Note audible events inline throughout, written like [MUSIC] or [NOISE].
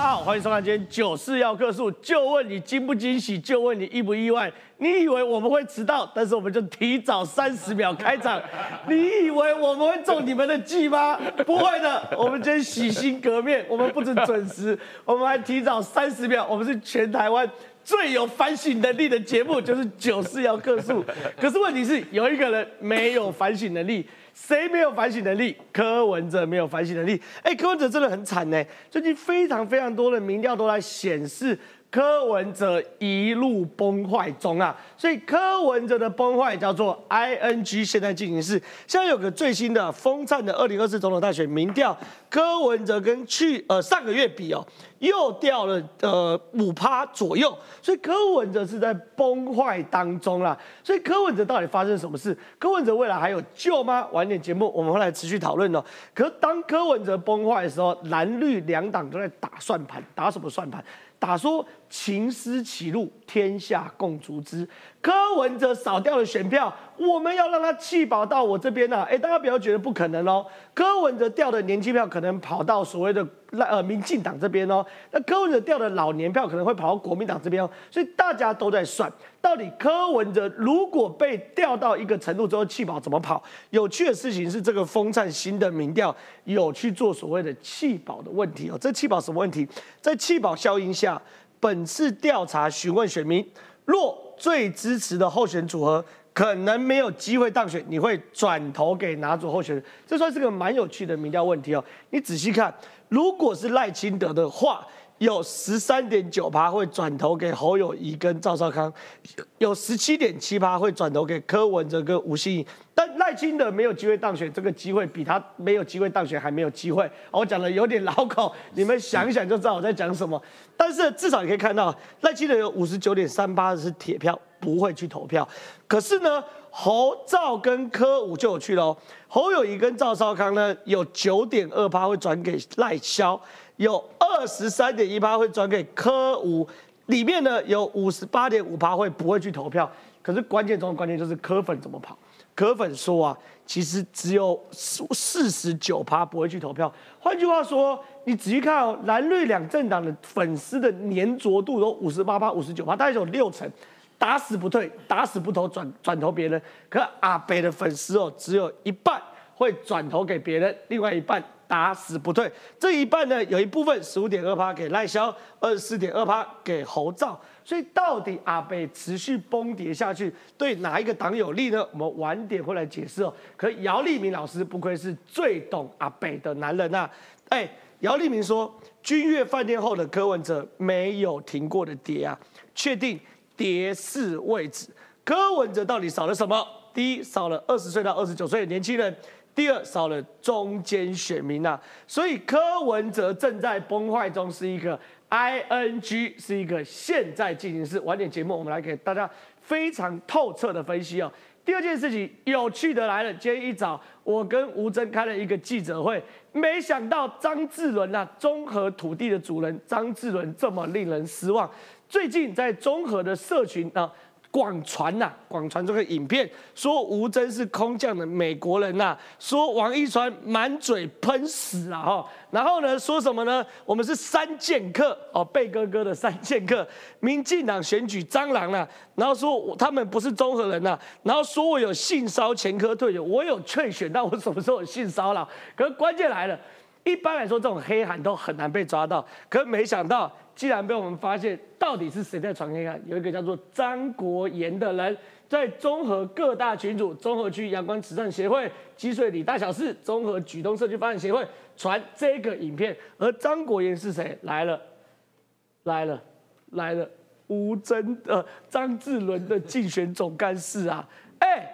大家好，欢迎收看今天九四要客诉，就问你惊不惊喜，就问你意不意外。你以为我们会迟到，但是我们就提早三十秒开场。你以为我们会中你们的计吗？不会的，我们今天洗心革面，我们不止准时，我们还提早三十秒。我们是全台湾最有反省能力的节目，就是九四要客诉。可是问题是，有一个人没有反省能力。谁没有反省能力？柯文哲没有反省能力。哎，柯文哲真的很惨呢。最近非常非常多的民调都来显示。柯文哲一路崩坏中啊，所以柯文哲的崩坏叫做 I N G，现在进行式。现在有个最新的风灿的二零二四总统大选民调，柯文哲跟去呃上个月比哦，又掉了呃五趴左右，所以柯文哲是在崩坏当中啦。所以柯文哲到底发生什么事？柯文哲未来还有救吗？晚点节目我们会来持续讨论哦。可当柯文哲崩坏的时候，蓝绿两党都在打算盘，打什么算盘？打说秦师起路，天下共逐之。柯文哲少掉了选票，我们要让他弃保到我这边呢？哎，大家不要觉得不可能哦。柯文哲掉的年轻票可能跑到所谓的呃民进党这边哦，那柯文哲掉的老年票可能会跑到国民党这边哦。所以大家都在算，到底柯文哲如果被调到一个程度之后弃保怎么跑？有趣的事情是，这个风灿新的民调有去做所谓的弃保的问题哦。这弃保什么问题？在弃保效应下，本次调查询问选民，若最支持的候选组合。可能没有机会当选，你会转投给哪组候选人？这算是个蛮有趣的民调问题哦。你仔细看，如果是赖清德的话，有十三点九趴会转投给侯友谊跟赵少康，有十七点七趴会转投给柯文哲跟吴欣颖。但赖清德没有机会当选，这个机会比他没有机会当选还没有机会。我讲的有点老口，你们想一想就知道我在讲什么。但是至少你可以看到，赖清德有五十九点三八是铁票。不会去投票，可是呢，侯赵跟柯武就有去喽。侯友谊跟赵少康呢，有九点二趴会转给赖萧，有二十三点一趴会转给柯五，里面呢有五十八点五趴会不会去投票。可是关键中的关键就是柯粉怎么跑。柯粉说啊，其实只有四四十九趴不会去投票。换句话说，你仔细看哦，蓝绿两政党的粉丝的粘着度都五十八趴、五十九趴，大概有六成。打死不退，打死不投，转转投别人。可阿北的粉丝哦，只有一半会转投给别人，另外一半打死不退。这一半呢，有一部分十五点二趴给赖萧，二十四点二趴给侯兆。所以到底阿北持续崩跌下去，对哪一个党有利呢？我们晚点会来解释哦。可姚立明老师不愧是最懂阿北的男人呐。哎，姚立明说，君悦饭店后的柯文哲没有停过的跌啊，确定。跌势位置，柯文哲到底少了什么？第一，少了二十岁到二十九岁的年轻人；第二，少了中间选民呐。所以柯文哲正在崩坏中，是一个 ing，是一个现在进行式。晚点节目，我们来给大家非常透彻的分析哦。第二件事情有趣的来了，今天一早我跟吴征开了一个记者会，没想到张志伦呐，综合土地的主人张志伦这么令人失望。最近在综合的社群啊，广传呐，广传这个影片，说吴征是空降的美国人呐，说王一川满嘴喷屎啊哈，然后呢说什么呢？我们是三剑客哦，贝哥哥的三剑客，民进党选举蟑螂了，然后说他们不是综合人呐，然后说我有性骚前科退休，我有劝选，但我什么时候有性骚扰？可是关键来了，一般来说这种黑函都很难被抓到，可是没想到。既然被我们发现，到底是谁在传黑函？有一个叫做张国炎的人，在综合各大群组、综合区阳光慈善协会、积水里大小事、综合举东社区发展协会传这个影片。而张国炎是谁？来了，来了，来了！吴真呃，张志伦的竞选总干事啊！哎，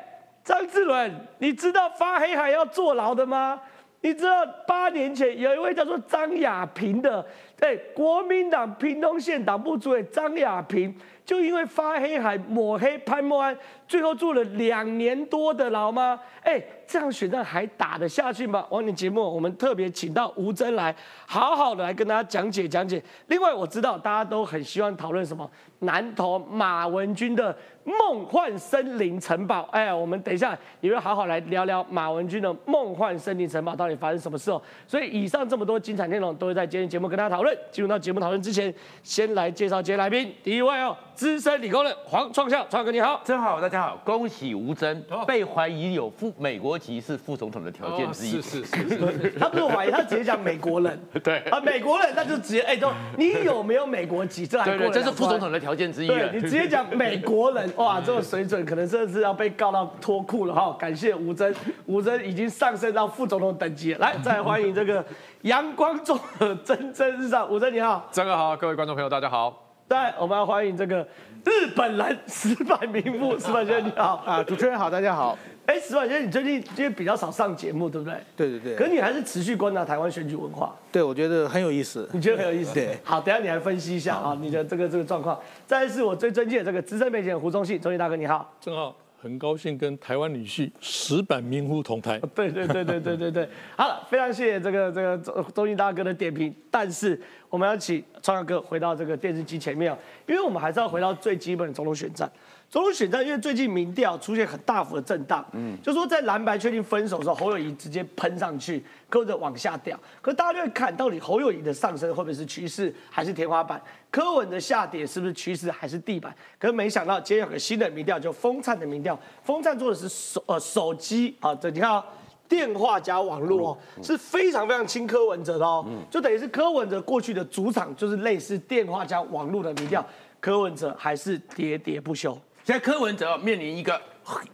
张志伦，你知道发黑函要坐牢的吗？你知道八年前有一位叫做张亚平的，对国民党屏东县党部主委张亚平，就因为发黑还抹黑潘默安，最后坐了两年多的牢吗？哎，这样选战还打得下去吗？往年节目我们特别请到吴征来，好好的来跟大家讲解讲解。另外我知道大家都很希望讨论什么南投马文君的梦幻森林城堡。哎，我们等一下也会好好来聊聊马文君的梦幻森林城堡到底发生什么事哦。所以以上这么多精彩内容都会在今天节目跟大家讨论。进入到节目讨论之前，先来介绍今天来宾，第一位哦，资深理工人黄创孝，创哥你好，真好，大家好，恭喜吴征被怀疑有副美国籍是副总统的条件之一，是是是是，[LAUGHS] 他不是怀疑，他直接讲美国人，[LAUGHS] 对啊，美国人，那就直接哎，都你有没有美国籍？这还这是副总统。的条件之一对你直接讲美国人，哇，这个水准可能真的是要被告到脱裤了哈！感谢吴征，吴征已经上升到副总统等级了。来，再来欢迎这个阳光中的蒸蒸日上，吴征你好。张哥好，各位观众朋友，大家好。再来我们要欢迎这个日本人石板明夫，石板先生你好。啊，主持人好，大家好。哎，石板先生，你最近因为比较少上节目，对不对？对对对，可是你还是持续观察台湾选举文化。对我觉得很有意思。你觉得很有意思？对，好，等下你来分析一下啊，你的这个这个状况。再来是我最尊敬的这个资深媒体人胡宗信，忠信大哥你好。正好很高兴跟台湾女婿石板明夫同台。对对对对对对对，[LAUGHS] 好了，非常谢谢这个这个忠忠信大哥的点评，但是我们要请创阳哥回到这个电视机前面，因为我们还是要回到最基本的总统选战。总统选战，因为最近民调出现很大幅的震荡，嗯，就说在蓝白确定分手的时候，侯友谊直接喷上去，柯文哲往下掉。可大家就会看到底侯友谊的上升会不会是趋势，还是天花板？柯文的下跌是不是趋势，还是地板？可是没想到今天有个新的民调，就风灿的民调，风灿做的是手呃手机啊，这你看啊、电话加网络哦，是非常非常亲柯文哲的哦，就等于是柯文哲过去的主场就是类似电话加网络的民调，柯文哲还是喋喋不休。现在柯文哲面临一个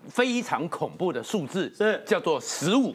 非常恐怖的数字，是叫做十五。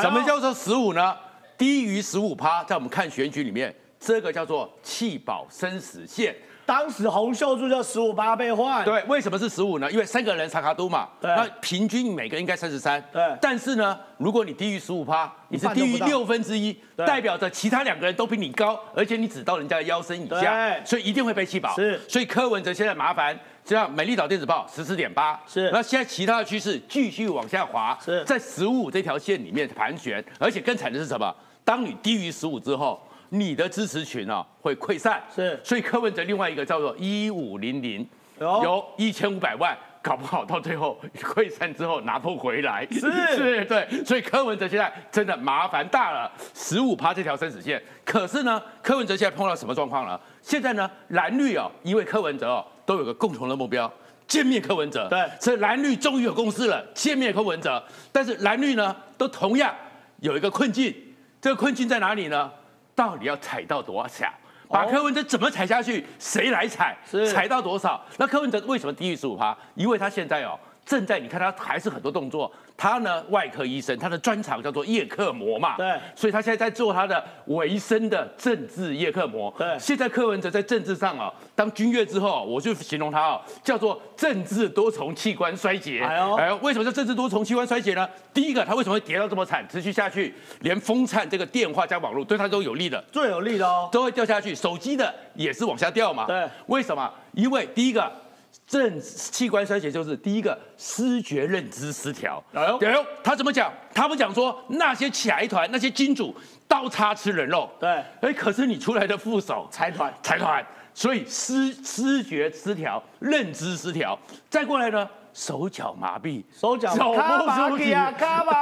什么叫做十五呢？低于十五趴，在我们看选举里面，这个叫做弃保生死线。当时洪秀柱就十五八被换，对，为什么是十五呢？因为三个人查卡都嘛，对那平均每个应该三十三，对但是呢，如果你低于十五趴，你是低于六分之一，代表着其他两个人都比你高，而且你只到人家的腰身以下，所以一定会被弃保。是所以柯文哲现在麻烦，这样美丽岛电子报十四点八，是那现在其他的趋势继续往下滑，是在十五这条线里面盘旋，而且更惨的是什么？当你低于十五之后。你的支持群啊会溃散，是所以柯文哲另外一个叫做一五零零，有有一千五百万，搞不好到最后溃散之后拿不回来。是 [LAUGHS] 是，对，所以柯文哲现在真的麻烦大了，十五趴这条生死线。可是呢，柯文哲现在碰到什么状况了？现在呢，蓝绿哦，因为柯文哲哦，都有个共同的目标。歼灭柯文哲，对所以蓝绿终于有共识了，歼灭柯文哲。但是蓝绿呢，都同样有一个困境，这个困境在哪里呢？到底要踩到多少？把柯文哲怎么踩下去？谁来踩？是踩到多少？那柯文哲为什么低于十五趴？因为他现在哦正在，你看他还是很多动作。他呢外科医生，他的专长叫做叶克膜嘛，对所以他现在在做他的维生的政治叶克膜。对现在柯文哲在政治上啊，当军乐之后，我就形容他哦，叫做政治多重器官衰竭。哎呦哎呦，为什么叫政治多重器官衰竭呢？第一个，他为什么会跌到这么惨，持续下去，连风灿这个电话加网络对他都有利的。最有利的哦。都会掉下去，手机的也是往下掉嘛。对，为什么？因为第一个。正器官衰竭就是第一个视觉认知失调。哎呦哎呦，他怎么讲？他不讲说那些财团、那些金主刀叉吃人肉。对哎，可是你出来的副手财团财团，所以视视觉失调、认知失调，再过来呢，手脚麻痹，手脚走不出去啊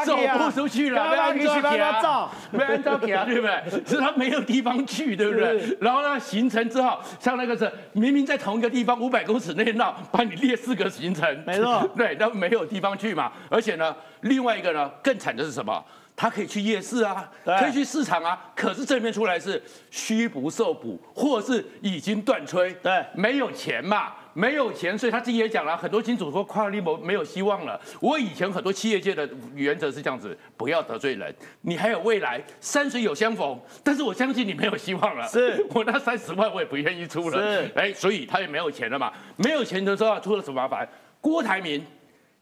走啊。不出去了，卡巴去被安去帮他照被按照给啊，[LAUGHS] 对不对？是他没有地方去，对不对？然后呢，行程之后，像那个是明明在同一个地方五百公尺内绕，把你列四个行程，没错。[LAUGHS] 对，那没有地方去嘛。而且呢，另外一个呢，更惨的是什么？他可以去夜市啊，可以去市场啊，可是这面出来是虚不受补，或是已经断炊，对。没有钱嘛，没有钱，所以他自己也讲了，很多金主说跨立模没有希望了。我以前很多企业界的原则是这样子，不要得罪人，你还有未来，山水有相逢，但是我相信你没有希望了。是 [LAUGHS] 我那三十万我也不愿意出了，是哎，所以他也没有钱了嘛，没有钱的时候出了什么麻烦？郭台铭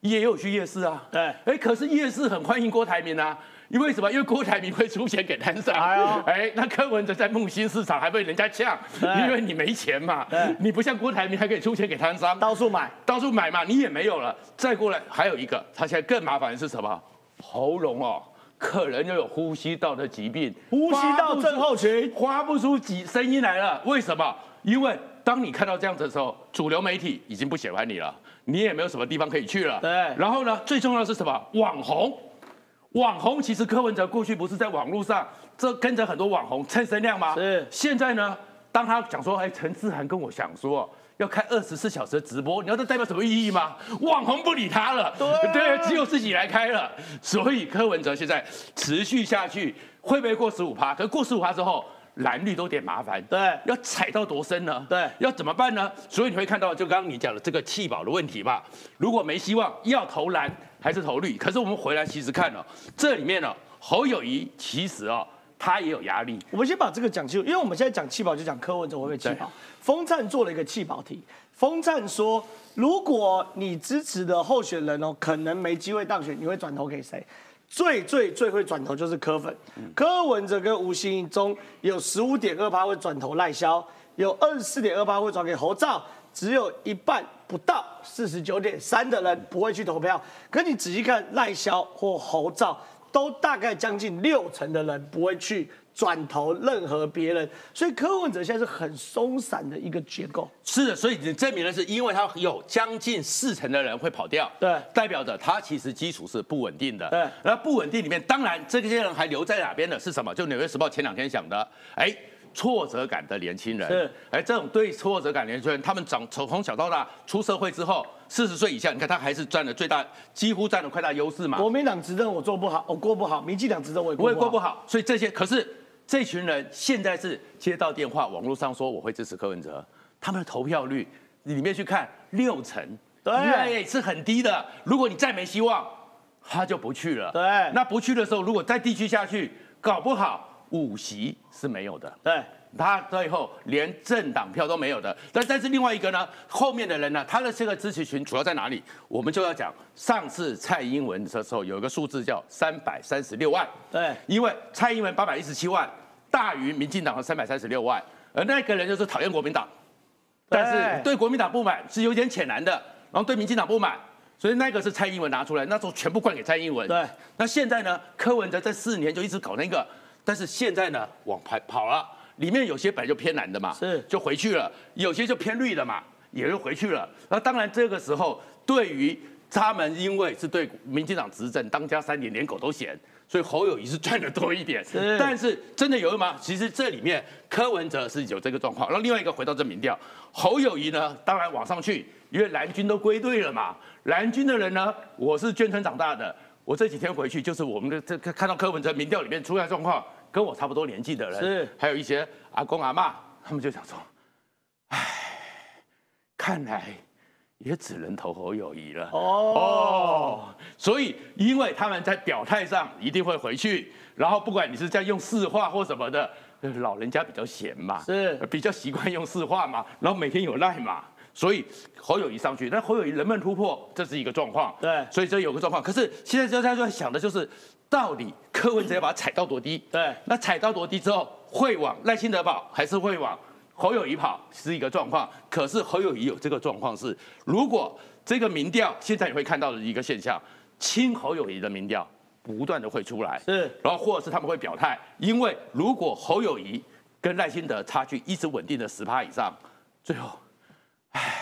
也有去夜市啊，对哎，可是夜市很欢迎郭台铭啊。因为什么？因为郭台铭会出钱给摊商。哎那柯文哲在木星市场还被人家呛，因为你没钱嘛。你不像郭台铭还可以出钱给摊商，到处买，到处买嘛，你也没有了。再过来还有一个，他现在更麻烦的是什么？喉咙哦，可能又有呼吸道的疾病，呼吸道症候群发不出几声音来了。为什么？因为当你看到这样子的时候，主流媒体已经不喜欢你了，你也没有什么地方可以去了。对然后呢，最重要的是什么？网红。网红其实柯文哲过去不是在网络上这跟着很多网红蹭声量吗？是现在呢，当他讲说，哎，陈志涵跟我想说。要开二十四小时的直播，你知道这代表什么意义吗？网红不理他了，对只有自己来开了。所以柯文哲现在持续下去，会不会过十五趴？可是过十五趴之后，蓝绿都有点麻烦。对要踩到多深呢？对要怎么办呢？所以你会看到，就刚刚你讲的这个弃保的问题嘛。如果没希望，要投蓝还是投绿？可是我们回来其实看了、这里面呢、侯友谊其实哦，他也有压力。我们先把这个讲清楚，因为我们现在讲气保就讲柯文哲会不会气保。风灿做了一个气保题，风灿说，如果你支持的候选人哦，可能没机会当选，你会转投给谁？最最最会转投就是柯粉，柯文哲跟吴欣颖中有十五点二八会转投赖萧，有二十四点二八会转给侯兆，只有一半不到四十九点三的人不会去投票。可你仔细看赖萧或侯兆，都大概将近六成的人不会去转投任何别人，所以柯文哲现在是很松散的一个结构。是的，所以你证明的是，因为他有将近四成的人会跑掉，对代表着他其实基础是不稳定的。对那不稳定里面，当然这些人还留在哪边的是什么？就《纽约时报》前两天讲的，哎。挫折感的年轻人，是，哎，这种对挫折感年轻人，他们长从从小到大出社会之后，四十岁以下，你看他还是占了最大，几乎占了快大优势嘛。国民党执政我做不好，我过不好；民进党执政我也不好。也过不好，所以这些可是这群人现在是接到电话，网络上说我会支持柯文哲，他们的投票率里面去看六成，对是很低的。如果你再没希望，他就不去了。对那不去的时候，如果再地区下去，搞不好五席是没有的。对，他最后连政党票都没有的。但但是另外一个呢，后面的人呢，他的这个支持群主要在哪里？我们就要讲上次蔡英文的时候有一个数字叫三百三十六万。对因为蔡英文八百一十七万大于民进党的三百三十六万，而那个人就是讨厌国民党，但是对国民党不满是有点浅蓝的，然后对民进党不满。所以那个是蔡英文拿出来，那时候全部灌给蔡英文。对，那现在呢，柯文哲这四年就一直搞那个，但是现在呢，往跑跑了，里面有些本来就偏蓝的嘛，是就回去了；有些就偏绿的嘛，也就回去了。那当然这个时候，对于他们因为是对民进党执政当家三年，连狗都嫌，所以侯友谊是赚的多一点。是但是真的有用吗？其实这里面柯文哲是有这个状况，然后另外一个回到这民调，侯友谊呢，当然往上去，因为蓝军都归队了嘛。蓝军的人呢，我是眷村长大的，我这几天回去就是我们的这看到柯文哲民调里面出来的状况，跟我差不多年纪的人，是还有一些阿公阿妈，他们就想说，唉，看来也只能投侯友谊了。哦，所以因为他们在表态上一定会回去，然后不管你是在用四话或什么的，呃老人家比较闲嘛，是比较习惯用四话嘛，然后每天有赖嘛，所以侯友谊上去，那侯友谊能不能突破，这是一个状况。对所以这有个状况。可是现在大家就在想的就是，到底柯文哲要把它踩到多低？对那踩到多低之后，会往赖清德跑，还是会往侯友谊跑，是一个状况。可是侯友谊有这个状况是，如果这个民调现在你会看到的一个现象，亲侯友谊的民调不断的会出来，是然后或者是他们会表态，因为如果侯友谊跟赖清德差距一直稳定的十趴以上，最后，唉，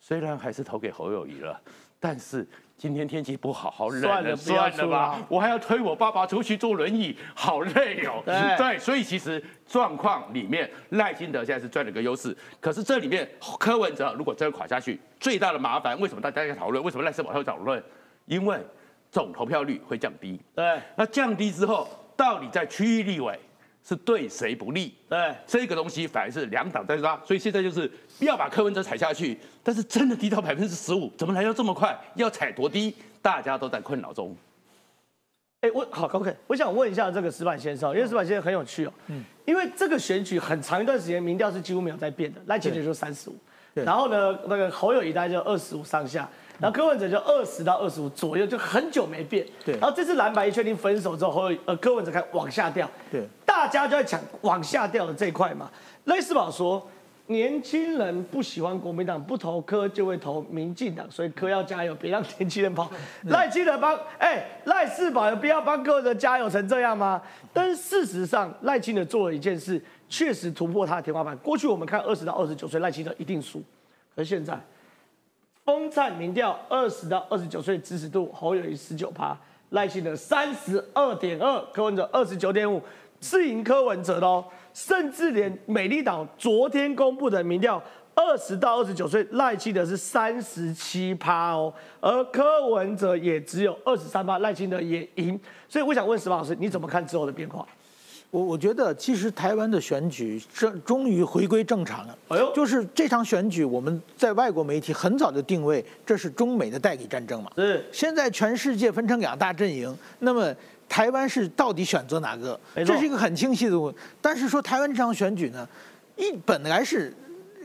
虽然还是投给侯友谊了，但是今天天气不好，好冷算了算了吧出，我还要推我爸爸出去坐轮椅，好累哦。对 [LAUGHS] 对，所以其实状况里面，赖清德现在是赚了个优势，可是这里面柯文哲如果真的垮下去，最大的麻烦，为什么大家在讨论？为什么赖世宝会讨论？因为总投票率会降低。对那降低之后，到底在区域立委是对谁不利？对，这个东西反而是两党在抓，所以现在就是要把柯文哲踩下去，但是真的低到百分之十五，怎么来到这么快？要踩多低？大家都在困扰中。哎，我好 OK，我想问一下这个石板先生，因为石板先生很有趣哦，嗯，因为这个选举很长一段时间民调是几乎没有在变的，赖清德就三十五，然后呢，那个侯友谊大概就二十五上下，然后柯文哲就二十到二十五左右，就很久没变，对然后这次蓝白一确定分手之后，侯呃柯文哲开始往下掉，对，大家就在抢往下掉的这一块嘛。赖世宝说，年轻人不喜欢国民党，不投柯就会投民进党，所以柯要加油，别让年轻人跑。[LAUGHS] 赖清德帮，哎，赖世宝有必要帮柯文哲加油成这样吗？但是事实上，赖清德做了一件事，确实突破他的天花板。过去我们看二十到二十九岁，赖清德一定输，可是现在，风灿民调二十到二十九岁支持度，侯友谊十九趴，赖清德三十二点二，柯文哲二十九点五，是赢柯文哲的哦。甚至连美丽岛昨天公布的民调，二十到二十九岁赖清德是三十七趴哦，而柯文哲也只有二十三趴，赖清德也赢。所以我想问石老师，你怎么看之后的变化？我我觉得其实台湾的选举正终于回归正常了。哎呦就是这场选举，我们在外国媒体很早就定位这是中美的代理战争嘛。对现在全世界分成两大阵营，那么台湾是到底选择哪个？没错这是一个很清晰的问。但是说台湾这场选举呢，一本来是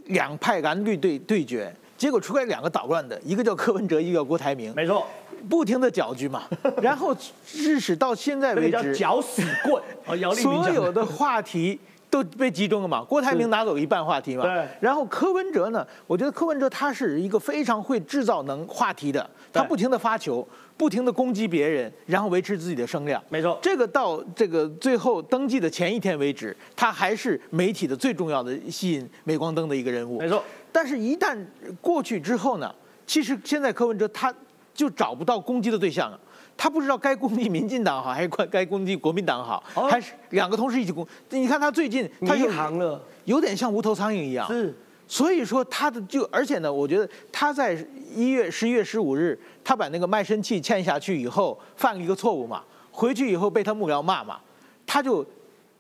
两派蓝绿对对决，结果出来两个捣乱的，一个叫柯文哲，一个叫郭台铭，没错，不停的搅局嘛。[LAUGHS] 然后致使到现在为止，搅死棍所有的话题都被集中了嘛。郭台铭拿走一半话题嘛，对。然后柯文哲呢，我觉得柯文哲他是一个非常会制造能话题的，他不停的发球，不停的攻击别人，然后维持自己的声量。没错，这个到这个最后登记的前一天为止，他还是媒体的最重要的吸引镁光灯的一个人物。没错，但是，一旦过去之后呢，其实现在柯文哲他就找不到攻击的对象了。他不知道该攻击民进党好，还是该该攻击国民党好，哦还是两个同时一起攻？你看他最近，他迷有航了，有点像无头苍蝇一样。是所以说他的就，而且呢，我觉得他在一月十一月十五日，他把那个卖身契欠下去以后，犯了一个错误嘛，回去以后被他幕僚骂嘛，他就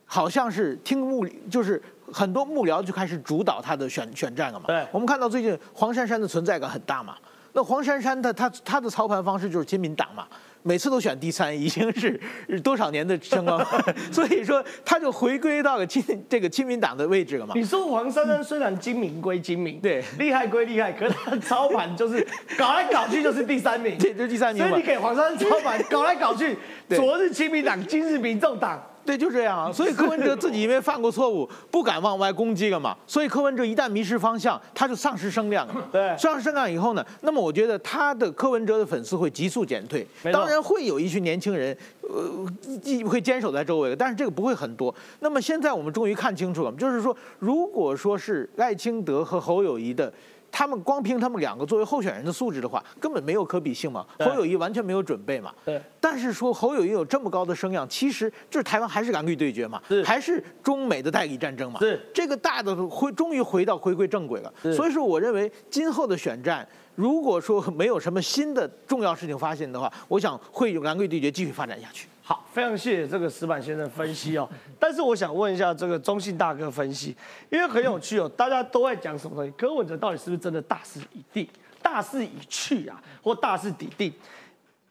好像是听幕，就是很多幕僚就开始主导他的选选战了嘛。对。我们看到最近黄珊珊的存在感很大嘛，那黄珊珊的她她的操盘方式就是亲民党嘛。每次都选第三，已经是多少年的声光，[LAUGHS] 所以说他就回归到了亲这个亲民党的位置了嘛。你说黄珊珊虽然精明归精明，对。厉害归厉害，可是他的操盘就是 [LAUGHS] 搞来搞去就是第三名，对就是第三名所以你给黄珊珊操盘搞来搞去，[LAUGHS] 昨日亲民党，今日民众党，对，就这样啊。[LAUGHS] 所以柯文哲自己因为犯过错误，不敢往外攻击了嘛。所以柯文哲一旦迷失方向，他就丧失声量了。对丧失声量以后呢，那么我觉得他的柯文哲的粉丝会急速减退当然会有一群年轻人，呃，既会坚守在周围，但是这个不会很多。那么现在我们终于看清楚了，就是说，如果说是赖清德和侯友谊的。他们光凭他们两个作为候选人的素质的话，根本没有可比性嘛。侯友谊完全没有准备嘛。对，但是说侯友谊有这么高的声量，其实就是台湾还是蓝绿对决嘛是，还是中美的代理战争嘛。对这个大的回终于回到回归正轨了。是所以说，我认为今后的选战，如果说没有什么新的重要事情发现的话，我想会有蓝绿对决继续发展下去。好，非常谢谢这个石板先生分析哦。[LAUGHS] 但是我想问一下这个中信大哥分析，因为很有趣哦，大家都在讲什么东西？柯文哲到底是不是真的大势已定、大势已去啊，或大势已定？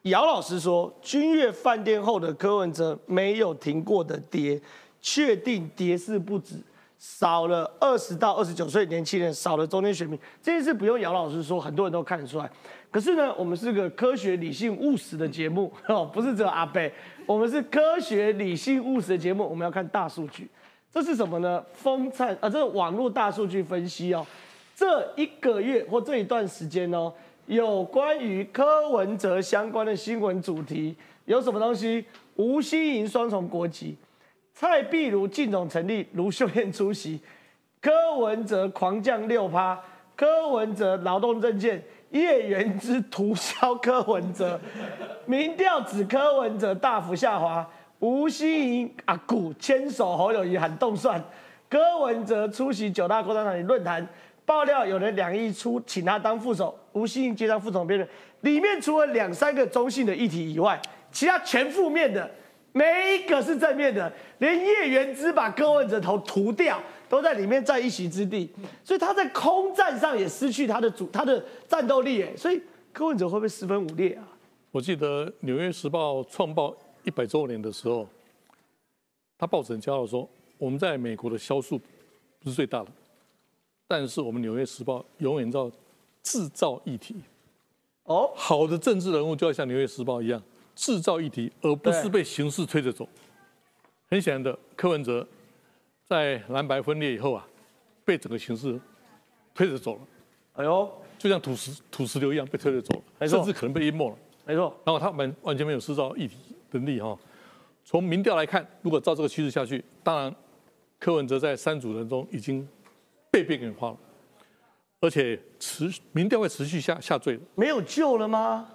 姚老师说，君悦饭店后的柯文哲没有停过的跌，确定跌势不止。少了二十到二十九岁年轻人，少了中间选民，这件事不用姚老师说，很多人都看得出来。可是呢，我们是个科学、理性、务实的节目 [LAUGHS] 哦，不是只有阿贝，我们是科学、理性、务实的节目，我们要看大数据。这是什么呢？风灿啊，这是网络大数据分析哦。这一个月或这一段时间哦，有关于柯文哲相关的新闻主题有什么东西？吴欣盈双重国籍，蔡壁如进总成立，卢秀燕出席，柯文哲狂降六趴，柯文哲劳动证件，叶元之屠销柯文哲，民调指柯文哲大幅下滑，吴欣盈阿古牵手侯友谊喊动算，柯文哲出席九大共产党论坛，爆料有人两亿出请他当副手，吴欣盈接当副总编的，里面除了两三个中性的议题以外，其他全负面的。没一个是正面的，连叶元之把柯文哲头涂掉，都在里面占一席之地，所以他在空战上也失去他的主他的战斗力，哎，所以柯文哲会不会四分五裂啊？我记得《纽约时报》创报一百周年的时候，他报纸很骄傲说，我们在美国的销售不是最大的，但是我们《纽约时报》永远要制造议题。哦，好的政治人物就要像《纽约时报》一样制造议题，而不是被形势推着走。很显然的，柯文哲在蓝白分裂以后啊，被整个形势推着走了，哎呦，就像土石土石流一样被推着走了，甚至可能被淹没了。没错，然后他们完全没有制造议题能力哈。从民调来看，如果照这个趋势下去，当然柯文哲在三组人中已经被边缘化了，而且持民调会持续下下坠。没有救了吗？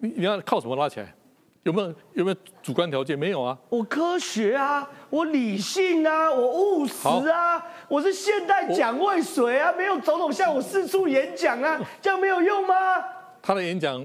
你你要靠什么拉起来？有没有有没有主观条件？没有啊。我科学啊，我理性啊，我务实啊，我是现代蒋渭水啊，没有总统向我四处演讲啊，这样没有用吗？他的演讲，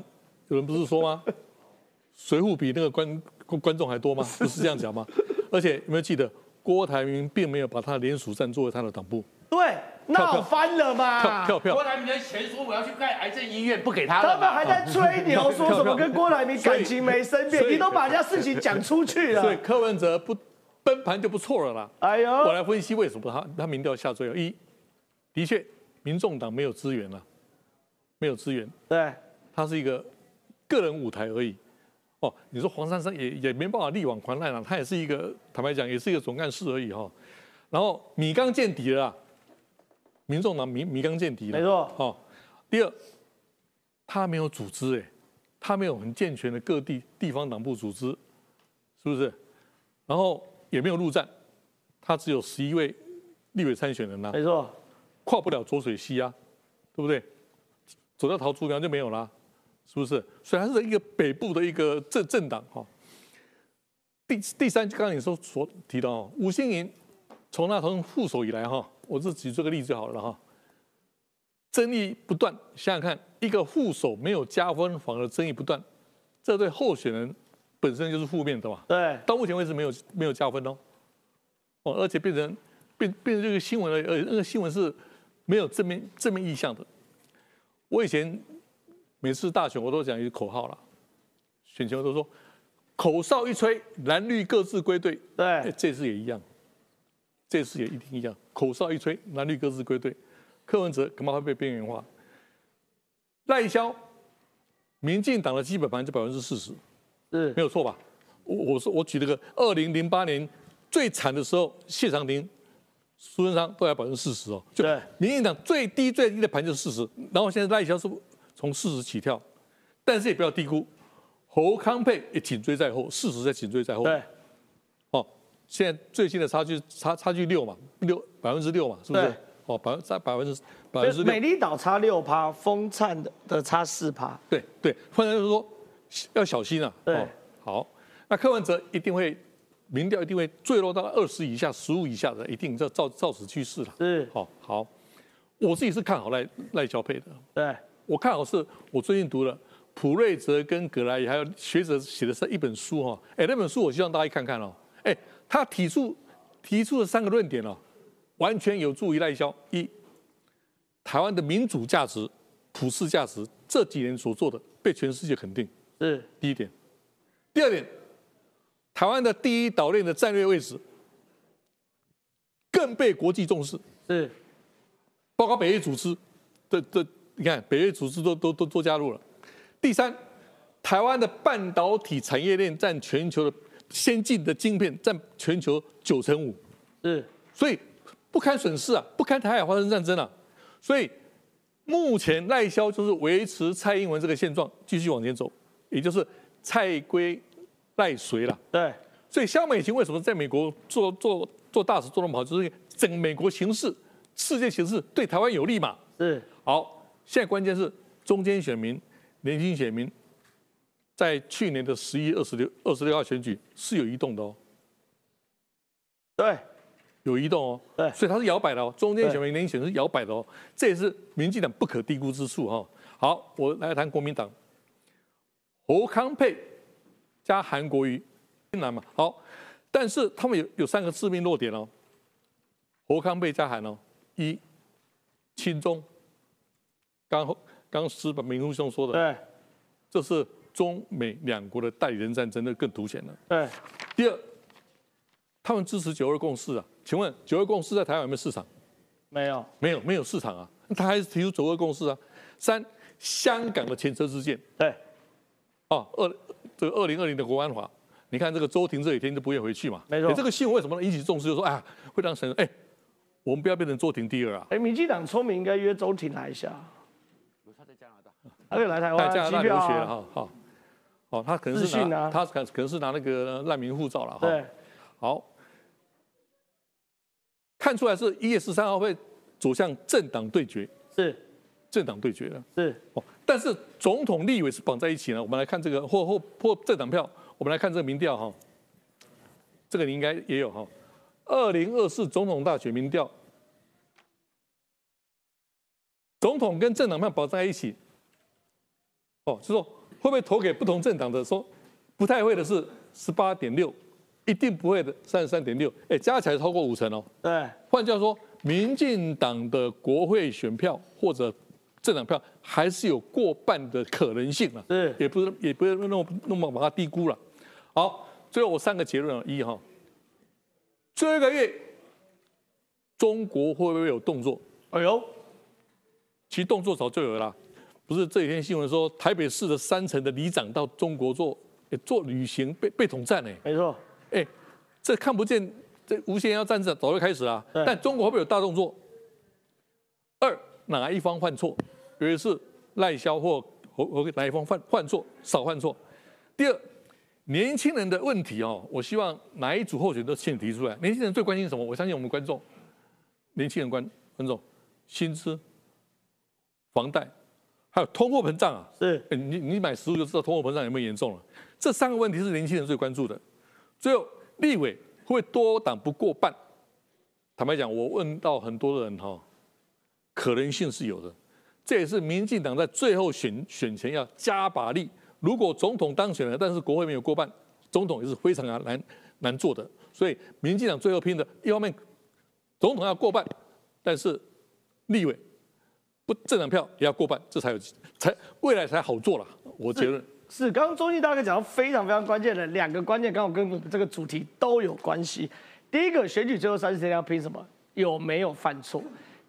有人不是说吗？[LAUGHS] 水扈比那个观观众还多吗？不是这样讲吗？[LAUGHS] 而且有没有记得，郭台铭并没有把他的联署站作为他的党部，对，闹翻了嘛！票票票郭台铭的钱说我要去盖癌症医院，不给他了。他们还在吹牛，说什么 [LAUGHS] 跟郭台铭感情没生变，你都把人家事情讲出去了。所以柯文哲不崩盘就不错了啦。哎呦，我来分析为什么他他民调下坠了。一，的确，民众党没有资源了，没有资源，对，他是一个个人舞台而已。哦，你说黄珊珊也也没办法力挽狂澜了，他也是一个坦白讲，也是一个总干事而已哈、然后米缸见底了啦，民众党迷迷缸见底了，没错哦，第二，他没有组织哎，他没有很健全的各地地方党部组织，是不是？然后也没有陆战，他只有十一位立委参选人呐、没错，跨不了浊水溪啊，对不对？走到桃竹苗就没有啦，是不是？所以它是一个北部的一个政政党哈。第第三，就刚刚你说所提到哦，吴欣盈从那从副手以来哈，我是举这个例子就好了哈。争议不断，想想看，一个副手没有加分，反而争议不断，这对候选人本身就是负面的嘛。对，到目前为止没有没有加分哦，哦，而且变成变变成这个新闻了，呃，那个新闻是没有正面正面意向的。我以前每次大选我都讲一个口号了，选前我都说口哨一吹，蓝绿各自归队。哎对，这次也一样，这次也一定一样，口哨一吹，蓝绿各自归队。柯文哲恐怕会被边缘化。赖萧，民进党的基本盘就百分之四十。是没有错吧？我我说我举了个二零零八年最惨的时候，谢长廷、苏贞昌都要百分之四十哦。就对民进党最低最低的盘就是四十，然后现在赖萧是从四十起跳，但是也不要低估，侯康佩也紧追在后，四十在紧追在后。对，哦，现在最新的差距差差距六嘛，六百分之六嘛，是不是？哦，百分在百分之百分之六美。丽岛差六趴，风灿的的差四趴。对对，换言就是说要小心啊。对哦，好，那柯文哲一定会民调一定会坠落到二十以下、十五以下的，一定照照照此趋势了。是，好好，我自己是看好赖赖萧配的，对，我看好是我最近读了普瑞泽跟格莱还有学者写的是一本书哈，哎，那本书我希望大家看看哦，哎，他提出提出的三个论点哦，完全有助于赖萧。一，台湾的民主价值、普世价值这几年所做的被全世界肯定，是，第一点。第二点，台湾的第一岛链的战略位置更被国际重视，是，包括北约组织的的，你看北约组织都都都都加入了。第三，台湾的半导体产业链占全球的先进的晶片占全球九成五，是，所以不堪损失啊，不堪台海发生战争啊。所以目前赖萧就是维持蔡英文这个现状，继续往前走，也就是蔡归赖随了。对，所以萧美琴为什么在美国做做做大使做那么好，就是整个美国形势、世界形势对台湾有利嘛。是，好，现在关键是中间选民、年轻选民，在去年的十一、二十六、二十六号选举是有移动的哦，对，有移动哦。对。所以它是摇摆的哦，中间选民、年轻选民是摇摆的哦，这也是民进党不可低估之处哈、哦。好，我来谈国民党，侯康佩加韩国瑜，进来嘛。好，但是他们有有三个致命弱点哦。侯康佩加韩哦，一亲中，刚刚是把明夫兄说的，对，这是中美两国的代理人战争的更凸显了。对，第二，他们支持九二共识啊，请问九二共识在台湾有没有市场？没有，没有，没有市场啊，他还是提出九二共识啊。三，香港的前车之鉴对，哦，二这个二零二零的国安法，你看这个周庭这几天就不愿回去嘛，没错哎这个新闻为什么引起重视？就说啊，会让审哎，我们不要变成周庭第二啊。哎，民进党聪明，应该约周庭来一下。他在加拿大，他可以来台在湾加拿大留学了哈，好，哦，他可能是拿他可可能是拿那个难民护照了哈。对，好，看出来是一月十三号会走向政党对决，是政党对决了。是，哦，但是总统、立委是绑在一起呢。我们来看这个或或或政党票，我们来看这个民调哈，这个你应该也有哈。二零二四总统大选民调，总统跟政党票绑在一起，哦，就说会不会投给不同政党的？说不太会的是十八点六，一定不会的三十三点六，哎，加起来超过五成哦。对，换句话说，民进党的国会选票或者政党票还是有过半的可能性啊，是也不是也不要那么那么把它低估了。好，最后我三个结论啊，一哈，最后一个月中国会不会有动作？哎呦，其实动作早就有了啦，不是这几天新闻说台北市的三层的里长到中国做做旅行被被统战呢、没错，哎，这看不见，这无限要战争早就开始了。但中国会不会有大动作？二，哪一方犯错？有一次赖萧或或或哪一方犯犯错，少犯错。第二，年轻人的问题哦，我希望哪一组候选人都先提出来。年轻人最关心什么？我相信我们观众，年轻人观观众，薪资、房贷，还有通货膨胀啊。是欸你你买食物就知道通货膨胀有没有严重了。这三个问题是年轻人最关注的。最后，立委会多党不过半？坦白讲，我问到很多的人哈，可能性是有的。这也是民进党在最后选选前要加把力。如果总统当选了，但是国会没有过半，总统也是非常难难难做的。所以民进党最后拼的，一方面总统要过半，但是立委不政党票也要过半，这才有才未来才好做了。我结论。是，刚刚中信大哥讲到非常非常关键的两个关键，刚好跟我们这个主题都有关系。第一个，选举最后三十天要拼什么？有没有犯错？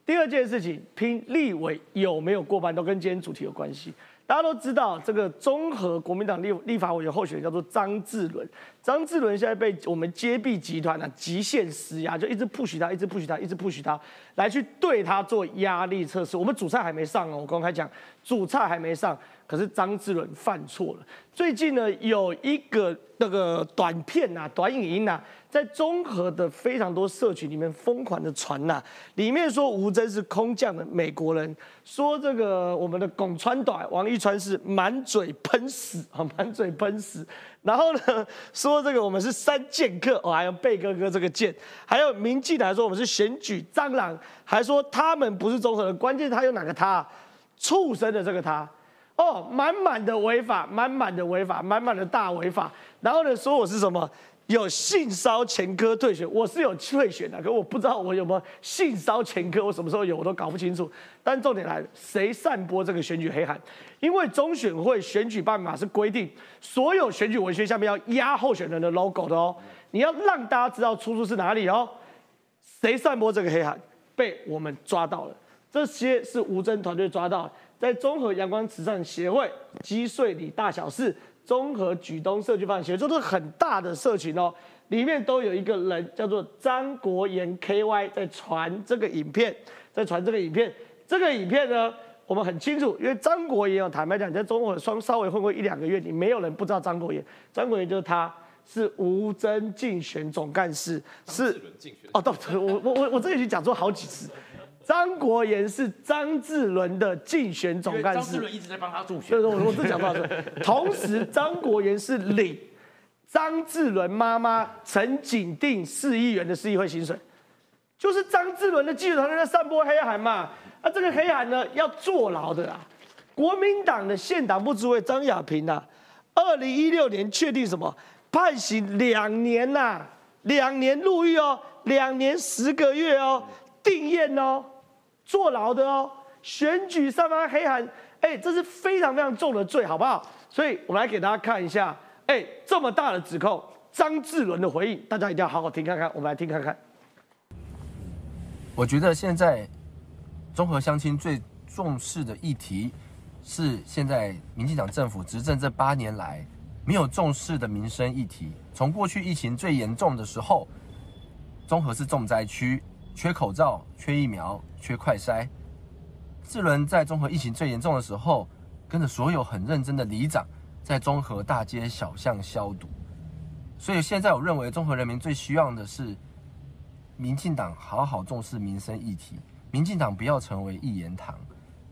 第二件事情，拼立委有没有过半，都跟今天主题有关系。大家都知道，这个综合国民党立立法委员候选人叫做张志伦，张志伦现在被我们揭弊集团啊极限施压，就一直 push 他，一直 push 他，一直 push 他，来去对他做压力测试。我们主菜还没上哦，我公开讲，主菜还没上，可是张志伦犯错了。最近呢，有一个那个短片呐、短影音呐、在综合的非常多社群里面疯狂的传呐、里面说吴征是空降的美国人，说这个我们的龚川短王一川是满嘴喷屎啊，满嘴喷屎。然后呢，说这个我们是三剑客哦，还有贝哥哥这个剑，还有民进党说我们是选举蟑螂，还说他们不是综合的，关键他有哪个他啊？畜生的这个他。哦，满满的违法，满满的违法，满满的大违法。然后呢，说我是什么有性骚前科退选，我是有退选的，可我不知道我有没有性骚前科，我什么时候有我都搞不清楚。但重点来了，谁散播这个选举黑函？因为中选会选举办法是规定，所有选举文宣下面要压候选人的 logo 的哦，你要让大家知道出处是哪里哦。谁散播这个黑函，被我们抓到了。这些是吴征团队抓到，在综合阳光慈善协会、击碎你大小事、综合举东社区发展协会，这都是很大的社群哦。里面都有一个人叫做张国炎 KY 在传这个影片，在传这个影片。这个影片呢，我们很清楚，因为张国炎哦，坦白讲，你在中国双稍微混过一两个月，你没有人不知道张国炎。张国炎就是他。是吴征竞选总干事，是哦，对，我我我我这已经讲错好几次。张国炎是张志伦的竞选总干事，张志伦一直在帮他助选对。对，我我这讲错了。同时，张国炎是领张志伦妈妈陈景定四亿元的市议会薪水，就是张志伦的记者团队在散播黑函嘛。那、这个黑函呢，要坐牢的啊。国民党的县党部主委张亚平啊，二零一六年确定什么？判刑两年呐、两年入狱哦，两年十个月哦，定验哦，坐牢的哦，选举散发黑函，哎，这是非常非常重的罪，好不好？所以我们来给大家看一下，哎，这么大的指控，张志伦的回应，大家一定要好好听看看，我们来听看看。我觉得现在综合相亲最重视的议题是现在民进党政府执政这八年来没有重视的民生议题。从过去疫情最严重的时候，综合是重灾区，缺口罩、缺疫苗、缺快筛。智伦在综合疫情最严重的时候，跟着所有很认真的里长，在综合大街小巷消毒。所以现在我认为，综合人民最需要的是，民进党好好重视民生议题，民进党不要成为一言堂，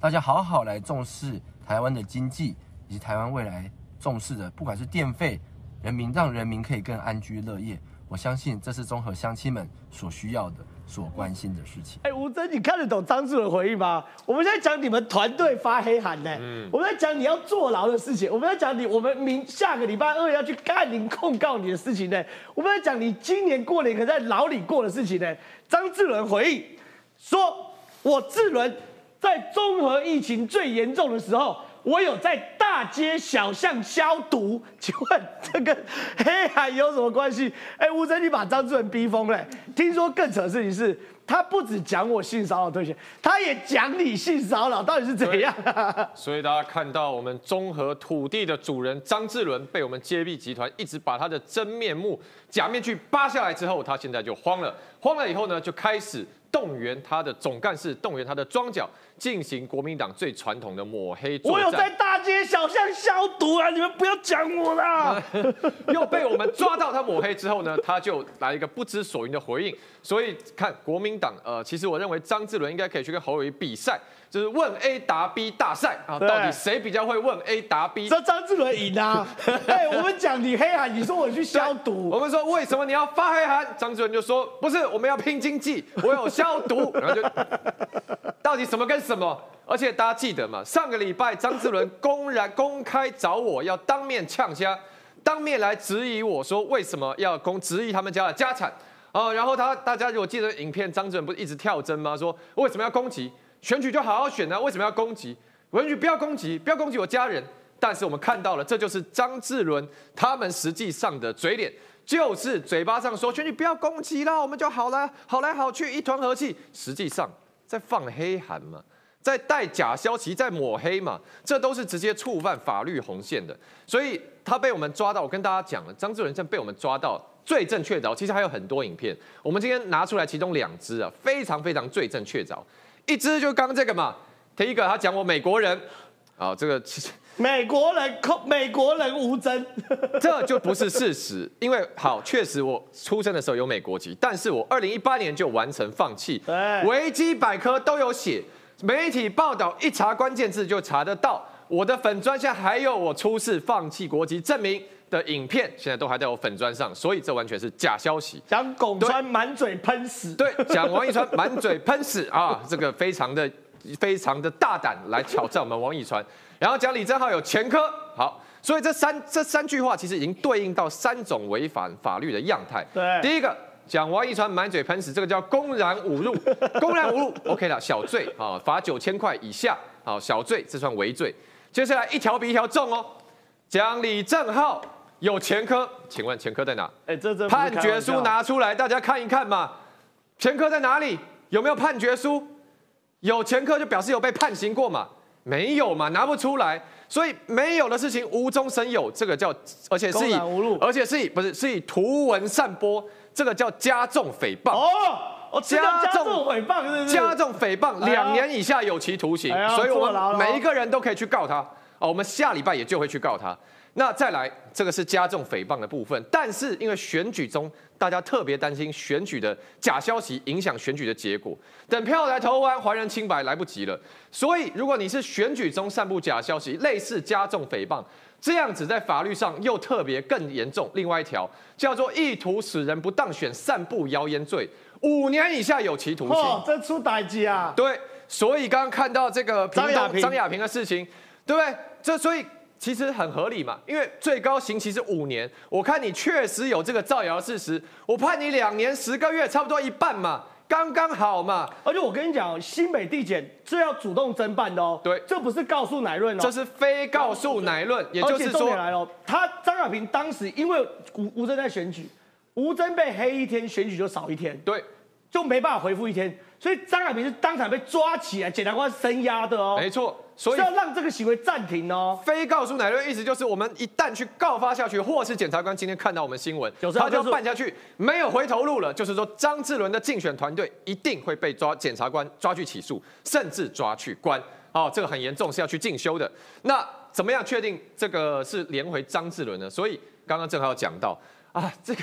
大家好好来重视台湾的经济以及台湾未来重视的，不管是电费，人民让人民可以更安居乐业。我相信这是综合乡亲们所需要的、所关心的事情。哎，吴征，你看得懂张志伦回应吗？我们在讲你们团队发黑函呢，我们在讲你要坐牢的事情，我们在讲你我们明下个礼拜二要去干您控告你的事情呢，我们在讲你今年过年可在牢里过的事情呢。张志伦回应说：“我志伦在综合疫情最严重的时候。”我有在大街小巷消毒，请问这跟黑海有什么关系？[LAUGHS] 哎，吴征，你把张志文逼疯了。听说更扯的事情是，他不止讲我性骚扰退学，他也讲你性骚扰，到底是怎样？所以大家看到我们综合土地的主人张志伦被我们揭弊集团一直把他的真面目假面具扒下来之后，他现在就慌了，慌了以后呢，就开始。动员他的总干事，动员他的庄脚，进行国民党最传统的抹黑我有在大街小巷消毒啊！你们不要讲我啦！[LAUGHS] 又被我们抓到他抹黑之后呢，他就来一个不知所云的回应。所以看国民党，呃，其实我认为张志伦应该可以去跟侯友谊比赛。就是问 A 答 B 大赛啊，到底谁比较会问 A 答 B？这张志伦赢啊！[LAUGHS] 哎，我们讲你黑函，你说我去消毒。我们说为什么你要发黑函？张志伦就说不是，我们要拼经济，我有消毒。然后就到底什么跟什么？而且大家记得嘛，上个礼拜张志伦公然公开找我要当面呛虾，当面来质疑我说为什么要攻质疑他们家的家产啊？然后他大家如果记得影片，张志伦不是一直跳针吗？说为什么要攻击？选举就好好选啊，为什么要攻击？选举不要攻击，不要攻击我家人。但是我们看到了，这就是张志伦他们实际上的嘴脸，就是嘴巴上说选举不要攻击啦，我们就好了，好来好去，一团和气。实际上在放黑函嘛，在带假消息，在抹黑嘛，这都是直接触犯法律红线的。所以他被我们抓到，我跟大家讲了，张志伦在被我们抓到罪证确凿，其实还有很多影片，我们今天拿出来其中两支啊，非常非常罪证确凿。一支就刚这个嘛，第一个他讲我美国人，啊，这个其实 [LAUGHS] 美国人控美国人无真，[LAUGHS] 这就不是事实，因为好确实我出生的时候有美国籍，但是我二零一八年就完成放弃，维基百科都有写，媒体报道一查关键字就查得到，我的粉砖下还有我出示放弃国籍证明。的影片现在都还在我粉砖上，所以这完全是假消息。讲巩川满嘴喷屎，对，[LAUGHS] 讲王一川满嘴喷屎啊，这个非常的非常的大胆来挑战我们王一川。然后讲李正浩有前科，好，所以这三这三句话其实已经对应到三种违反法律的样态。对，第一个讲王一川满嘴喷屎，这个叫公然侮辱，[LAUGHS] 公然侮辱，OK 了，小罪啊，罚九千块以下，好，小罪这算违罪。接下来一条比一条重哦，讲李正浩。有前科，请问前科在哪？哎，这这判决书拿出来，大家看一看嘛。前科在哪里？有没有判决书？有前科就表示有被判刑过嘛？没有嘛？拿不出来，所以没有的事情无中生有，这个叫而且是以而且是以不是是以图文散播，这个叫加重诽谤。哦，加重诽谤是加重诽谤，两年以下有期徒刑。所以我们每一个人都可以去告他。哦，我们下礼拜也就会去告他。那再来，这个是加重诽谤的部分，但是因为选举中大家特别担心选举的假消息影响选举的结果，等票来投完还人清白来不及了。所以如果你是选举中散布假消息，类似加重诽谤这样子，在法律上又特别更严重。另外一条叫做意图使人不当选散布谣言罪，五年以下有期徒刑。这出歹机啊！对，所以刚刚看到这个张亚平张亚平的事情，对不对？这所以。其实很合理嘛，因为最高刑期是五年，我看你确实有这个造谣事实，我判你两年十个月，差不多一半嘛，刚刚好嘛。而且我跟你讲，新北地检这要主动侦办的哦，对，这不是告诉乃论哦，这是非告诉乃论，也就是说来了，他张亚平当时因为吴吴征在选举，吴征被黑一天，选举就少一天，对，就没办法回复一天，所以张亚平是当场被抓起来，检察官声押的哦，没错，所以要让这个行为暂停哦。非告诉乃论，意思就是我们一旦去告发下去，或是检察官今天看到我们新闻，他就要就是办下去，没有回头路了。就是说，张志伦的竞选团队一定会被抓，检察官抓去起诉，甚至抓去关。哦，这个很严重，是要去进修的。那怎么样确定这个是连回张志伦呢？所以刚刚正好讲到啊，这个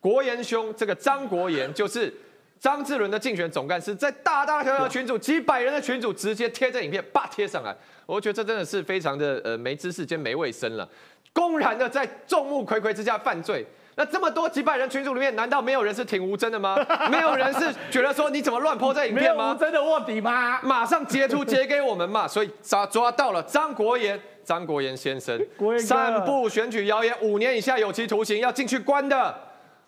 国言兄，这个张国言就是。张志伦的竞选总干事在大大小小的群组、几百人的群组直接贴这影片，叭贴上来，我觉得这真的是非常的呃没知识兼没卫生了，公然的在众目睽睽之下犯罪。那这么多几百人群组里面，难道没有人是挺吴真的吗？[LAUGHS] 没有人是觉得说你怎么乱泼这影片吗？真的卧底吗？马上截图截给我们嘛！[LAUGHS] 所以抓抓到了张国言，张国言先生散布选举谣言，五年以下有期徒刑，要进去关的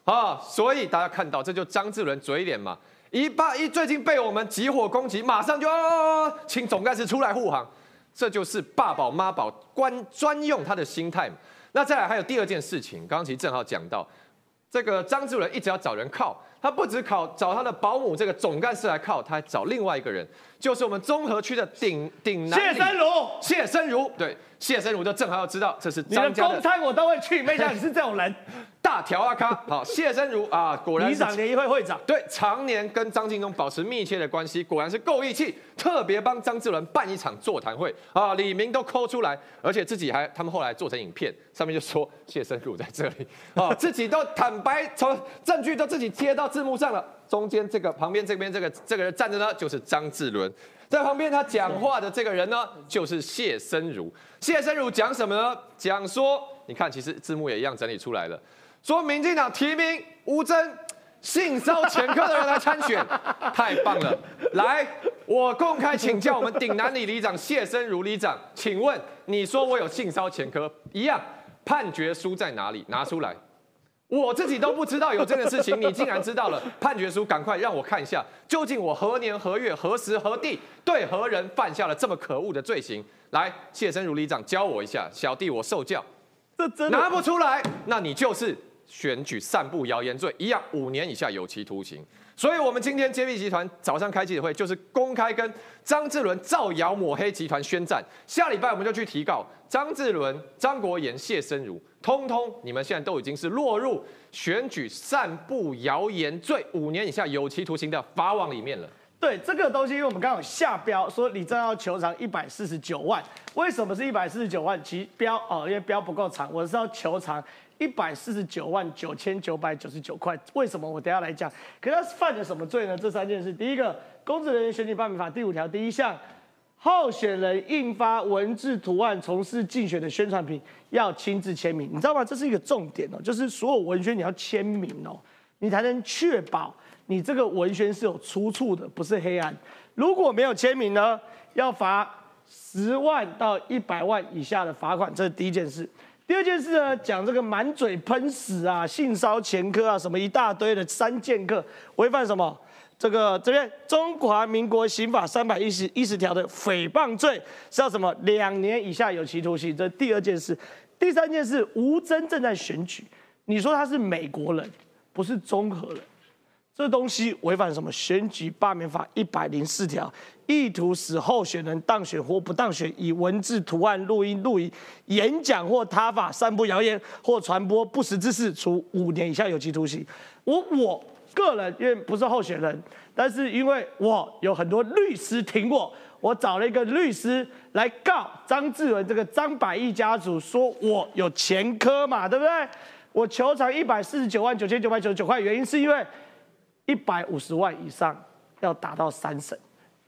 啊！所以大家看到，这就张志伦嘴脸嘛，一八一最近被我们集火攻击，马上就、啊、请总干事出来护航，这就是爸宝妈宝关专用他的心态嘛。那再来还有第二件事情，刚刚其实正好讲到，这个张志伦一直要找人靠，他不止考找他的保姆这个总干事来靠，他还找另外一个人，就是我们综合区的顶顶男谢生如，谢生如，对，谢生如就正好要知道这是你的张家的公餐我都会去，没想到你是这种人。大条阿咖。[LAUGHS] 好，谢生如啊，果然是里长联谊会会长，对，常年跟张晋忠保持密切的关系，果然是够义气，特别帮张志伦办一场座谈会啊，李明都抠出来，而且自己还他们后来做成影片，上面就说谢生如在这里啊，[LAUGHS] 自己都坦白，从证据都自己贴到字幕上了。中间这个旁边这边这个这个人站着呢，就是张志伦，在旁边他讲话的这个人呢，就是谢生如。谢生如讲什么呢？讲说，你看，其实字幕也一样整理出来了。说民进党提名吴征性骚前科的人来参选，[LAUGHS] 太棒了！来，我公开请教我们顶南里里长谢生如里长，请问你说我有性骚前科，一样判决书在哪里？拿出来。我自己都不知道有这个事情，你竟然知道了？判决书赶快让我看一下，究竟我何年何月何时何地对何人犯下了这么可恶的罪行？来，谢生如里长教我一下，小弟我受教。这真的拿不出来，那你就是选举散布谣言罪，一样五年以下有期徒刑。所以，我们今天揭秘集团早上开记者会，就是公开跟张志伦造谣抹黑集团宣战。下礼拜我们就去提告张志伦、张国炎、谢生如，通通你们现在都已经是落入选举散布谣言罪，五年以下有期徒刑的法网里面了。对这个东西，因为我们刚好下标说李正要求偿一百四十九万，为什么是一百四十九万？其标哦，因为标不够长，我是要求偿一百四十九万九千九百九十九块。为什么？我等下来讲。可是他犯了什么罪呢？这三件事，第一个，《公职人员选举办法》第五条第一项，候选人印发文字图案从事竞选的宣传品要亲自签名，你知道吗？这是一个重点哦，就是所有文宣你要签名哦，你才能确保。你这个文宣是有出处的，不是黑暗。如果没有签名呢，要罚十万到一百万以下的罚款，这是第一件事。第二件事呢，讲这个满嘴喷屎啊、性骚前科啊，什么一大堆的三剑客，违反什么？这个这边《中华民国刑法》三百一十一十条的诽谤罪是要什么？两年以下有期徒刑。这第二件事。第三件事，吴征正在选举，你说他是美国人，不是综合人。这东西违反什么？选举罢免法一百零四条，意图使候选人当选或不当选，以文字、图案、录音、录影、演讲或他法散布谣言或传播不实之事，处五年以下有期徒刑。我我个人因为不是候选人，但是因为我有很多律师挺我，我找了一个律师来告张志文这个张百亿家族，说我有前科嘛，对不对？我求偿一百四十九万九千九百九十九块，原因是因为。一百五十万以上要达到三审，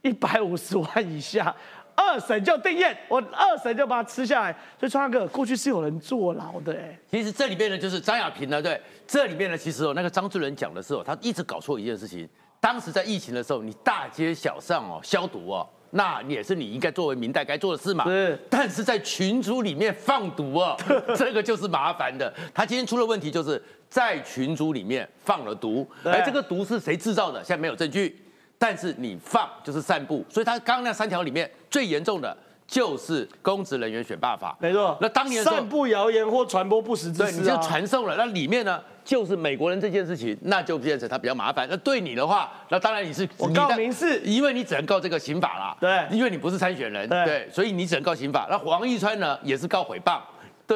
一百五十万以下二审就定验，我二审就把它吃下来。所以川哥过去是有人坐牢的哎。其实这里面呢，就是张亚平呢，对，这里面呢，其实哦，那个张志伦讲的时候，他一直搞错一件事情。当时在疫情的时候，你大街小巷哦消毒哦，那也是你应该作为明代该做的事嘛。是，但是在群组里面放毒哦，[LAUGHS] 这个就是麻烦的。他今天出了问题，就是在群组里面放了毒，而这个毒是谁制造的，现在没有证据。但是你放就是散布，所以他刚刚那三条里面最严重的就是公职人员选罢法。没错。那当年散布谣言或传播不实之对，你就传送了。那里面呢，就是美国人这件事情，那就变成他比较麻烦。那对你的话，那当然你是我告民事因为你只能告这个刑法啦。对因为你不是参选人，对对，所以你只能告刑法。那黄义川呢，也是告诽谤。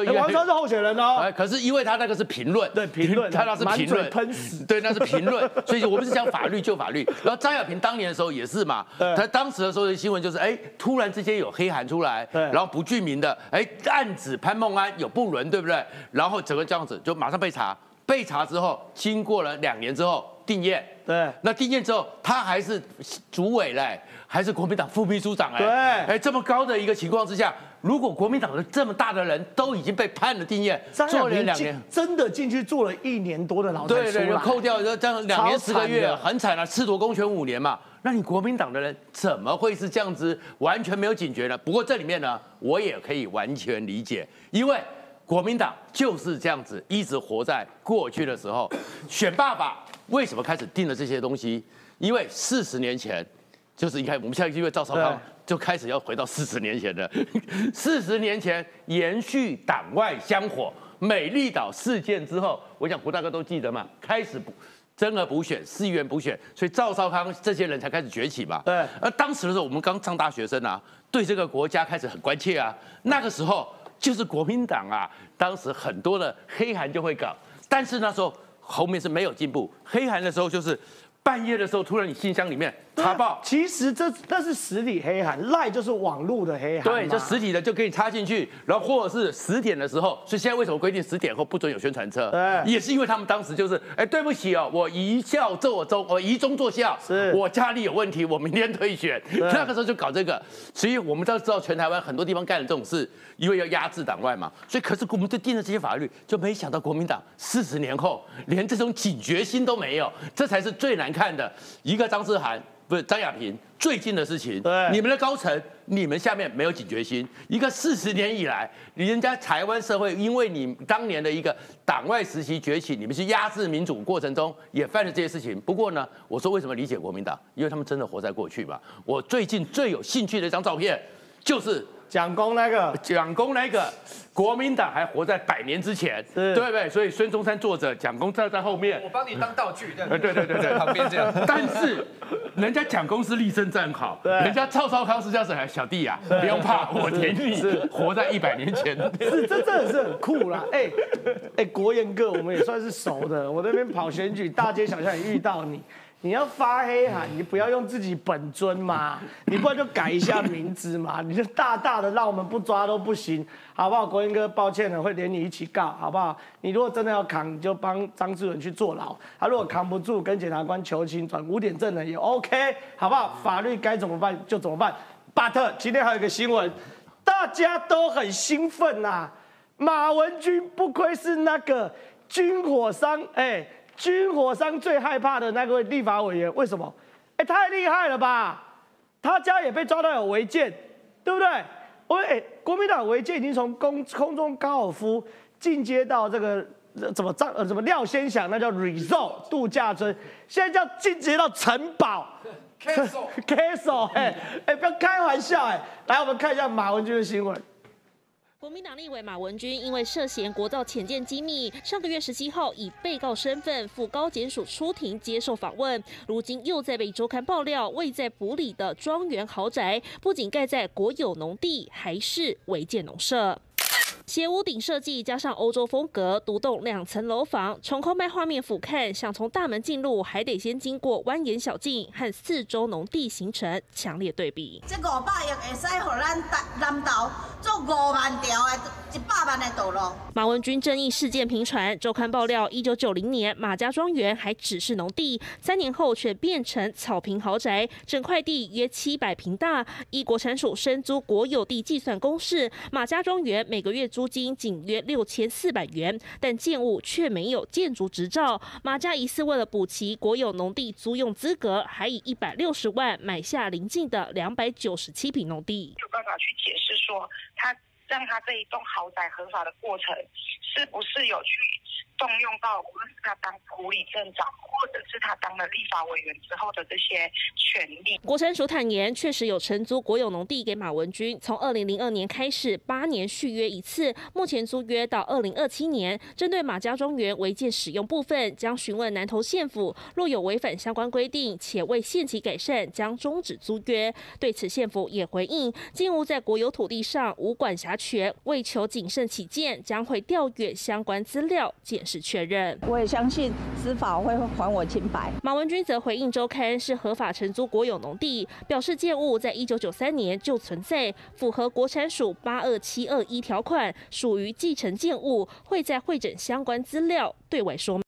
对，王川是候选人哦。哎，，可是因为他那个是评论，对评论他那是评论，喷死。对，那是评论，[LAUGHS] 所以我们是讲法律就法律。然后张亚平当年的时候也是嘛，他当时的时候的新闻就是，哎，突然之间有黑函出来，然后不具名的，哎，暗指潘孟安有不伦，对不对？然后整个这样子就马上被查，被查之后，经过了两年之后定验，对。那定验之后，他还是主委嘞，还是国民党副秘书长哎，对。哎，这么高的一个情况之下，如果国民党的这么大的人都已经被判了定验，张亚做了两年。真的进去坐了一年多的牢才对对，就，扣掉这样两年十个月，惨很惨啊，褫夺公权五年嘛。那你国民党的人怎么会是这样子完全没有警觉呢？不过这里面呢，我也可以完全理解，因为国民党就是这样子一直活在过去的时候。选爸爸为什么开始定了这些东西？因为四十年前，就是你看我们现在因为赵少康就开始要回到四十年前了。[LAUGHS] 四十年前延续党外香火，美丽岛事件之后，我想胡大哥都记得嘛，开始补增额补选、市议员补选，所以赵少康这些人才开始崛起嘛。对而当时的时候，我们刚上大学生啊，对这个国家开始很关切啊。那个时候就是国民党啊，当时很多的黑函就会搞，但是那时候后面是没有进步。黑函的时候就是半夜的时候，突然你信箱里面查报。其实这那是实体黑函，赖就是网络的黑函嘛，对，就实体的就可以插进去，然后或者是十点的时候，所以现在为什么规定十点后不准有宣传车？对。也是因为他们当时就是，哎，对不起哦，我一笑做中，我一中作笑，是。我家里有问题，我明天退选，那个时候就搞这个，所以我们都知道全台湾很多地方干了这种事，因为要压制党外嘛，所以可是我们就定了这些法律，就没想到国民党四十年后连这种警觉心都没有，这才是最难看的。一个张志涵不是张亚平最近的事情，对你们的高层，你们下面没有警觉心。一个四十年以来，人家台湾社会因为你当年的一个党外时期崛起，你们去压制民主过程中也犯了这些事情。不过呢，我说为什么理解国民党？因为他们真的活在过去嘛。我最近最有兴趣的一张照片，就是蒋公那个蒋公那个国民党还活在百年之前，是对不对？所以孙中山坐着，蒋公站在后面我。帮你当道具，这样呃，对对对对，在旁边这样。但是人家蒋公是立正站好，人家赵少康是这样子，哎小弟呀、不用怕，我挺你，活在一百年前。是这真的是很酷啦，哎、哎、国彦哥我们也算是熟的，我那边跑选举，大街小巷也遇到你。你要发黑函，你不要用自己本尊嘛，[LAUGHS] 你不然就改一下名字嘛，你就大大的让我们不抓都不行，好不好？国英哥，抱歉了，会连你一起告，好不好？你如果真的要扛，你就帮张志文去坐牢，他如果扛不住，跟检察官求情，转五点证人也 OK，好不好？法律该怎么办就怎么办。But 今天还有一个新闻，大家都很兴奋呐、马文君不愧是那个军火商，哎、军火商最害怕的那个立法委员，为什么？哎、太厉害了吧！他家也被抓到有违建，对不对？我哎、国民党违建已经从空空中高尔夫进阶到这个呃怎么张呃怎么廖先祥，那叫 resort 度假村，现在叫进阶到城堡。Castle，[LAUGHS] 哎哎，不要开玩笑哎！来，我们看一下马文君的新闻。国民党立委马文君因为涉嫌国造潜舰机密，上个月十七号以被告身份赴高检署出庭接受访问，如今又在被周刊爆料，位在埔里的庄园豪宅，不仅盖在国有农地，还是违建农舍。斜屋顶设计加上欧洲风格，独栋两层楼房，从空拍画面俯瞰，想从大门进入，还得先经过蜿蜒小径和四周农地形成强烈对比。这五百亿会使互咱南南投做五万条的、一百万的道路。马文君争议事件频传，周刊爆料，一九九零年马家庄园还只是农地，三年后却变成草坪豪宅，整块地约七百平大。依国产署深租国有地计算公式，马家庄园每个月租金仅约六千四百元，但建物却没有建筑执照。马家疑似为了补齐国有农地租用资格，还以一百六十万买下邻近的两百九十七平农地。有办法去解释说，他让他这一栋豪宅合法的过程，是不是有去动用到无论是他当普里镇长，或者是他当了立法委员之后的这些权利。国产署坦言，确实有承租国有农地给马文君，从二零零二年开始，八年续约一次，目前租约到二零二七年。针对马家庄园违建使用部分，将询问南投县府，若有违反相关规定，且未限期改善，将终止租约。对此，县府也回应，建物在国有土地上无管辖权，为求谨慎起见，将会调阅相关资料，检视确认。我也相信司法会还我清白。马文君则回应周刊是合法承租国有农地，表示建物在一九九三年就存在，符合国产署八二七二一条款，属于继承建物，会在会诊相关资料对外说明。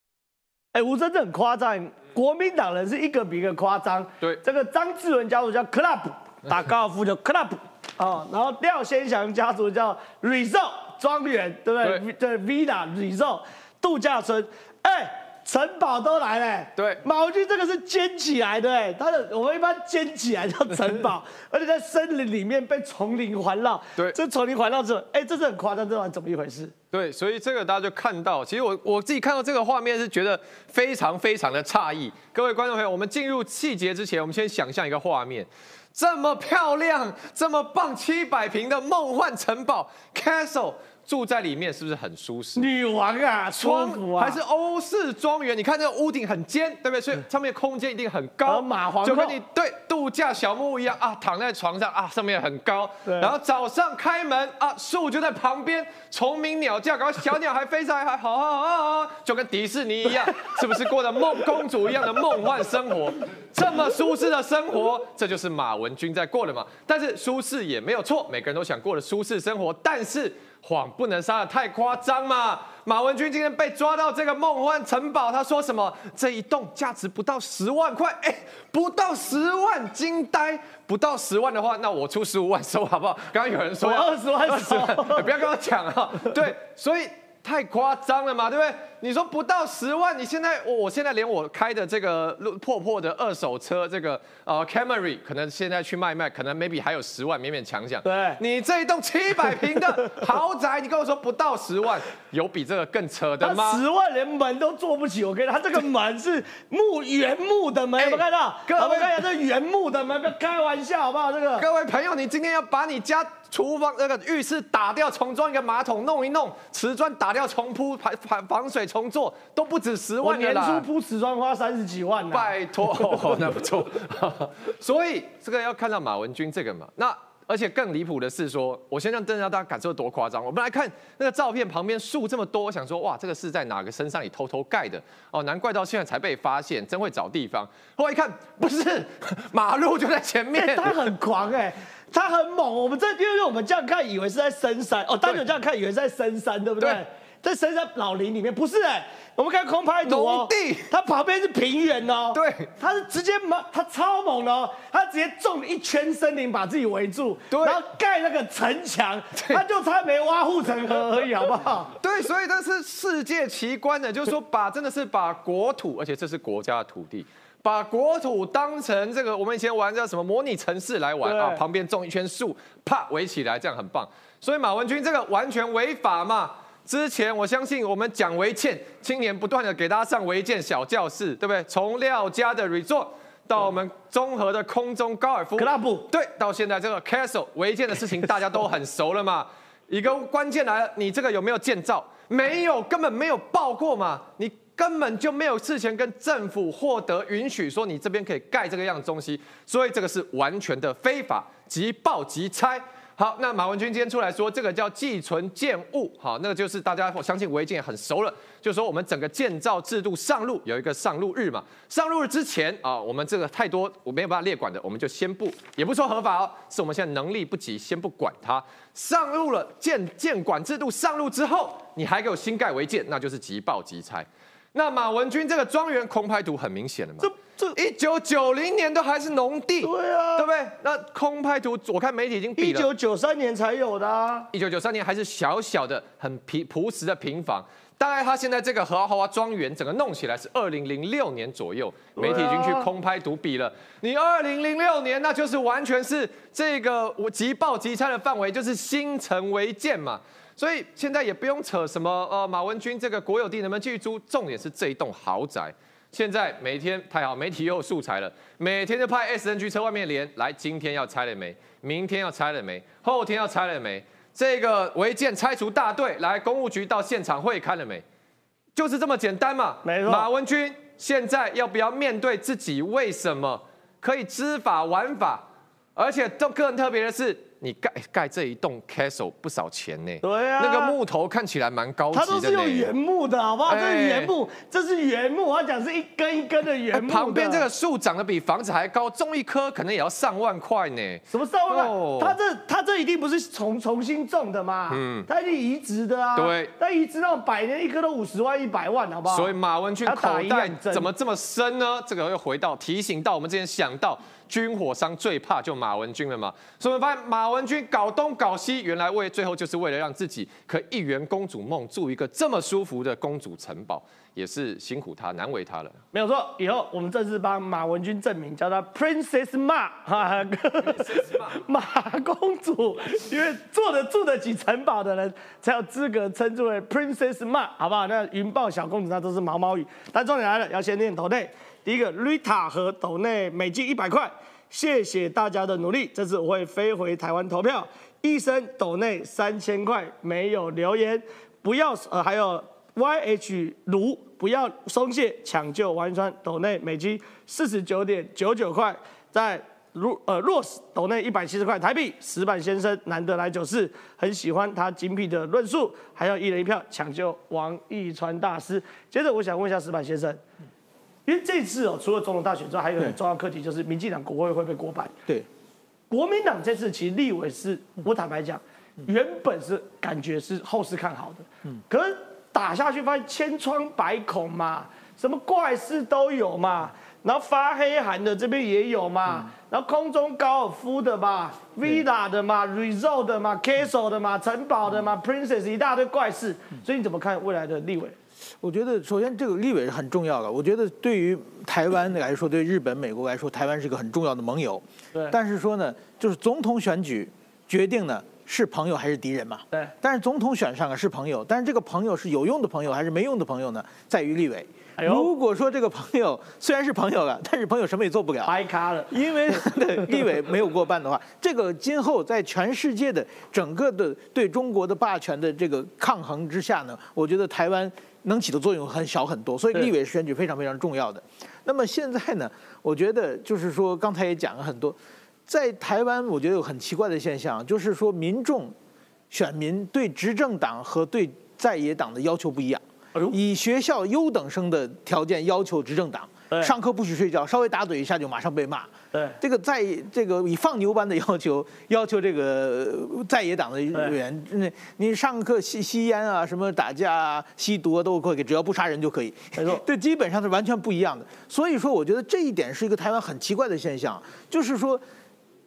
哎，吴真的很夸张，国民党人是一个比一个夸张。对，这个张志文家族叫 Club，[LAUGHS] 打高尔夫叫 Club，哦，然后廖先祥家族叫 Resort 庄园，对不对？对，Villa Resort 度假村，哎。城堡都来了，对，马文君这个是建起来的，哎，他的我们一般建起来叫城堡，[LAUGHS] 而且在森林里面被丛林环绕，对，这丛林环绕之后，哎，这是很夸张，这玩意怎么一回事？对，所以这个大家就看到，其实我我自己看到这个画面是觉得非常非常的诧异。各位观众朋友，我们进入细节之前，我们先想象一个画面，这么漂亮、这么棒、七百平的梦幻城堡 castle。住在里面是不是很舒适？女王啊，窗啊，还是欧式庄园？你看这个屋顶很尖，对不对？所以上面空间一定很高，马皇就跟你对度假小木屋一样啊，躺在床上啊，上面很高。然后早上开门啊，树就在旁边，虫鸣鸟叫，然后小鸟还飞上来，还好好好好，就跟迪士尼一样，是不是过的梦公主一样的梦幻生活？这么舒适的生活，这就是马文君在过的嘛。但是舒适也没有错，每个人都想过的舒适生活，但是。谎不能撒的太夸张嘛！马文君今天被抓到这个梦幻城堡，他说什么？这一栋价值不到十万块，哎，不到十万，惊呆！不到十万的话，那我出十五万收好不好？刚刚有人说二十万收，不要跟我抢啊！对，所以太夸张了嘛，对不对？你说不到十万，你现在我我现在连我开的这个破破的二手车，这个呃 Camry，可能现在去卖卖，可能 maybe 还有十万，勉勉强强。对，你这一栋七百平的豪宅，你跟我说不到十万，有比这个更扯的吗？十万连门都做不起，我跟你，他这个门是木原木的门，有没有看到？各位看一下这原木的门，不要开玩笑好不好？这个各位朋友，你今天要把你家厨房那个浴室打掉，重装一个马桶，弄一弄，瓷砖打掉，重铺排排防水。重做都不止十万年初铺瓷砖花三十几万拜托，那不错。所以这个要看到马文君这个嘛。那而且更离谱的是说，我先让真让大家感受多夸张。我们来看那个照片，旁边树这么多，我想说哇，这个是在哪个身上里偷偷盖的？哦，难怪到现在才被发现，真会找地方。后来一看，不是，马路就在前面。他很狂哎，他很猛。我们这因为我们这样看，以为是在深山哦，单纯这样看，以为是在深山，对不对？在深山老林里面，不是哎，我们看空拍图哦，它旁边是平原哦，对，它是直接猛，它超猛的哦，它直接种一圈森林把自己围住，对，然后盖那个城墙，它就差没挖护城河而已，好不好？[LAUGHS] 对，所以这是世界奇观的，就是说把真的是把国土，而且这是国家的土地，把国土当成这个我们以前玩叫什么模拟城市来玩啊，旁边种一圈树，啪围起来，这样很棒。所以马文君这个完全违法嘛。之前我相信我们讲违建，青年不断的给大家上违建小教室，对不对？从廖家的 resort 到我们综合的空中高尔夫 club，对，到现在这个 castle 违建的事情大家都很熟了嘛。[LAUGHS] 一个关键来了，你这个有没有建造？没有，根本没有报过嘛。你根本就没有事前跟政府获得允许，说你这边可以盖这个样的东西，所以这个是完全的非法，即报即拆。好，那马文君今天出来说，这个叫寄存建物，好，那个就是大家我相信违建很熟了，就说我们整个建造制度上路有一个上路日嘛，上路日之前啊，我们这个太多我没有办法列管的，我们就先不，也不说合法哦，是我们现在能力不及，先不管它。上路了建建管制度上路之后，你还给我新盖违建，那就是即报即拆。那马文君这个庄园空拍图很明显了嘛。这这一九九零年都还是农地，对啊，对不对？那空拍图，我看媒体已经比了，一九九三年才有的啊。一九九三年还是小小的、很平朴实的平房，大概他现在这个豪华庄园整个弄起来是二零零六年左右，媒体已经去空拍图比了。你二零零六年，那就是完全是这个即报即拆的范围，就是新城违建嘛。所以现在也不用扯什么呃马文君这个国有地能不能继续租，重点是这一栋豪宅。现在每天太好，媒体又有素材了，每天就派 SNG 车外面连来，今天要拆了没？明天要拆了没？后天要拆了没？这个违建拆除大队来公务局到现场会看了没？就是这么简单嘛。没错马文君现在要不要面对自己为什么可以知法玩法？而且更更特别的是，你盖盖这一栋 castle 不少钱呢。对啊那个木头看起来蛮高级的。它都是用原木的，好不好？这是哎原木，这是原木，我要讲是一根一根的原木旁边这个树长得比房子还高，种一棵可能也要上万块呢。什么上万？它这它这一定不是重重新种的嘛？嗯嗯，它一定移植的啊。对，它移植那种百年一棵都五十万、一百万，好不好？所以马文君要打口袋怎么这么深呢？这个又回到提醒到我们之前想到军火商最怕就马文君了嘛。所以我们发现马文君搞东搞西，原来为最后就是为了让自己可以一圆公主梦，住一个这么舒服的公主城堡，也是辛苦他，难为他了。没有错，以后我们正式帮马文君证明，叫他 Princess Ma 哈，[LAUGHS] 马公主，因为坐得住得起城堡的人才有资格称之为 Princess Ma，好不好？那云豹小公主那都是毛毛雨。但重点来了，要先念头内。第一个，Rita 和斗内美金一百块，谢谢大家的努力，这次我会飞回台湾投票。医生斗内三千块，没有留言，不要呃，还有 YH 卢不要松懈，抢救王一川斗内美金四十九点九九块，在如呃 Rose 斗内一百七十块台币，石板先生难得来九四，很喜欢他精辟的论述，还有一人一票抢救王一川大师。接着我想问一下石板先生，因为这次哦，除了总统大选之外，还有一个很重要的课题就是民进党国会会被过半。对，国民党这次其实立委是，我坦白讲，原本是感觉是后市看好的，嗯。可是打下去发现千疮百孔嘛，什么怪事都有嘛，然后发黑函的这边也有嘛，然后空中高尔夫的嘛，villa 的嘛，resort 的嘛，castle 的嘛，城堡的嘛，princess 一大堆怪事，所以你怎么看未来的立委？我觉得首先这个立委是很重要的。我觉得对于台湾来说，对日本、美国来说，台湾是一个很重要的盟友。对但是说呢，就是总统选举决定呢是朋友还是敌人嘛。对。但是总统选上了是朋友，但是这个朋友是有用的朋友还是没用的朋友呢？在于立委。如果说这个朋友虽然是朋友了，但是朋友什么也做不了，白咖了。因为对立委没有过半的话，这个今后在全世界的整个的对中国的霸权的这个抗衡之下呢，我觉得台湾能起的作用很小很多，所以立委选举非常非常重要的。那么现在呢，我觉得就是说刚才也讲了很多，在台湾我觉得有很奇怪的现象，就是说民众选民对执政党和对在野党的要求不一样。以学校优等生的条件要求执政党对，上课不许睡觉，稍微打盹一下就马上被骂。对这个在这个以放牛般的要求，[LAUGHS] 要求这个呃在野党的委员，那你上课吸吸烟啊，什么打架啊、吸毒啊都可以，只要不杀人就可以。没错 [LAUGHS] 对，基本上是完全不一样的。所以说，我觉得这一点是一个台湾很奇怪的现象，就是说。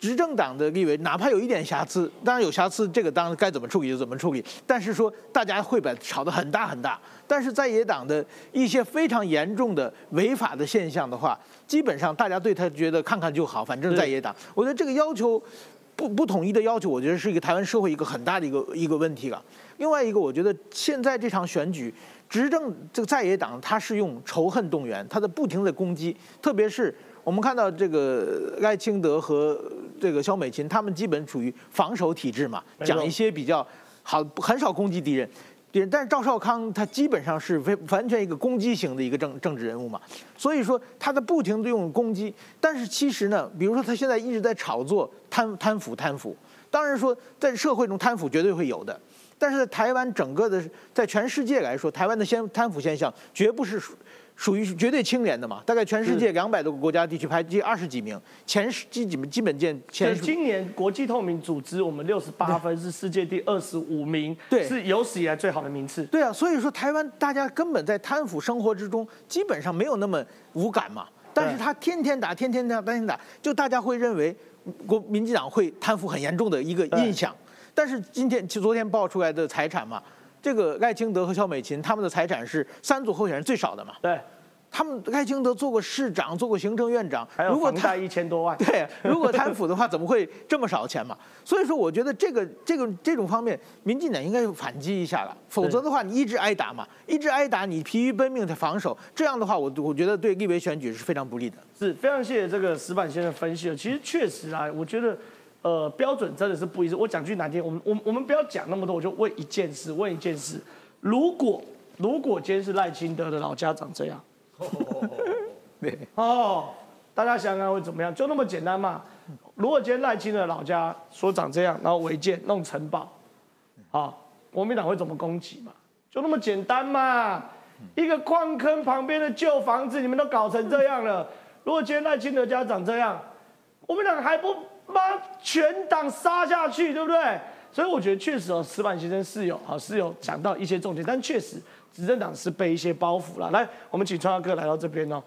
执政党的立委哪怕有一点瑕疵，当然有瑕疵，这个当然该怎么处理就怎么处理。但是说大家会把它吵得很大很大。但是在野党的一些非常严重的违法的现象的话，基本上大家对他觉得看看就好，反正在野党。我觉得这个要求不不统一的要求，我觉得是一个台湾社会一个很大的一个一个问题了。另外一个，我觉得现在这场选举，执政这个在野党他是用仇恨动员，他的不停的攻击，特别是我们看到这个赖清德和这个肖美琴，他们基本处于防守体制嘛，讲一些比较好，很少攻击敌人。对，但是赵少康他基本上是非完全一个攻击型的一个政政治人物嘛，所以说他在不停地用攻击，但是其实呢，比如说他现在一直在炒作贪贪腐贪腐，当然说在社会中贪腐绝对会有的，但是在台湾整个的在全世界来说，台湾的先贪腐现象绝不是属属于绝对清廉的嘛，大概全世界两百多个国家地区排第二十几名，前十基本基本见前就今年国际透明组织，我们六十八分是世界第二十五名，对是有史以来最好的名次。对啊，所以说台湾大家根本在贪腐生活之中，基本上没有那么无感嘛。但是他天天打，天天打，天天打，就大家会认为国民进党会贪腐很严重的一个印象。但是今天就昨天爆出来的财产嘛，这个赖清德和肖美琴他们的财产是三组候选人最少的嘛。对，他们赖清德做过市长，做过行政院长，还有如果他房贷一千多万，对，如果贪腐的话，[LAUGHS] 怎么会这么少钱嘛？所以说，我觉得这个这个这种方面，民进党应该反击一下了，否则的话，你一直挨打嘛，一直挨打，你疲于奔命的防守，这样的话，我我觉得对立委选举是非常不利的。是非常谢谢这个石板先生分析了。其实确实啊，我觉得呃标准真的是不一致。我讲句难听，我们我们我们不要讲那么多，我就问一件事，问一件事：如果如果今天是赖清德的老家长这样，[LAUGHS] 对，哦，大家想想看会怎么样？就那么简单嘛。如果今天赖清德老家说长这样，然后违建弄城堡，啊，国民党会怎么攻击嘛？就那么简单嘛。一个矿坑旁边的旧房子，你们都搞成这样了。如果今天赖清德家长这样，国民党还不把全党杀下去，对不对？所以我觉得确实哦，石板先生是有啊是有讲到一些重点，但确实执政党是背一些包袱了。来，我们请川大哥来到这边哦，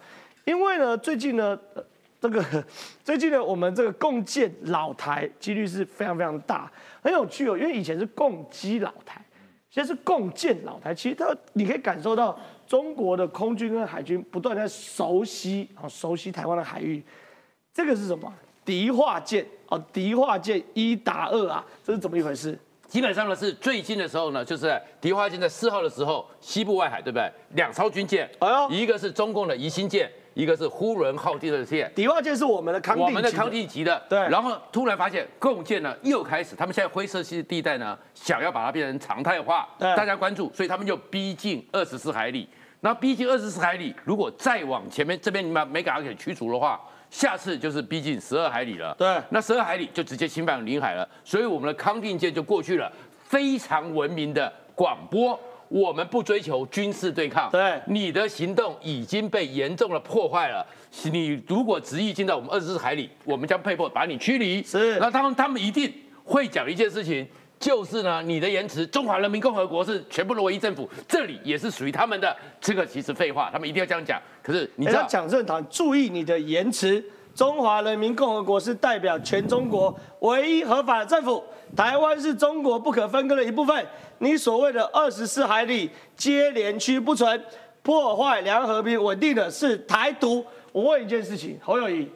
因为呢最近呢。呃这个 [LAUGHS] 最近呢，我们这个共建老台几率是非常非常大，很有趣哦。因为以前是共击老台，现在是共建老台。其实它你可以感受到中国的空军跟海军不断在熟悉啊，熟悉台湾的海域。这个是什么？敌化舰哦，敌化舰一打二啊，这是怎么一回事？基本上呢是最近的时候呢，就是在迪化舰在四号的时候，西部外海对不对？两艘军舰，哎呦一个是中共的宜兴舰，一个是呼伦浩特的舰。敌化舰是我们的康定级我们的康定级的，对然后突然发现共建呢又开始，他们现在灰色系地带呢想要把它变成常态化，大家关注，所以他们就逼近二十四海里。那逼近二十四海里，如果再往前面这边你们没给它给驱逐的话，下次就是逼近十二海里了。对那十二海里就直接侵犯领海了，所以我们的康定舰就过去了，非常文明的广播。我们不追求军事对抗，对你的行动已经被严重的破坏了。你如果执意进到我们二十四海里，我们将被迫把你驱离。是那他们他们一定会讲一件事情，就是呢，你的言辞，中华人民共和国是全部的唯一政府，这里也是属于他们的。这个其实废话，他们一定要这样讲。可是你知道，你要讲政党，注意你的言辞。中华人民共和国是代表全中国唯一合法的政府，台湾是中国不可分割的一部分。你所谓的二十四海里接连区不存，破坏两岸和平稳定的是台独。我问一件事情，侯友谊、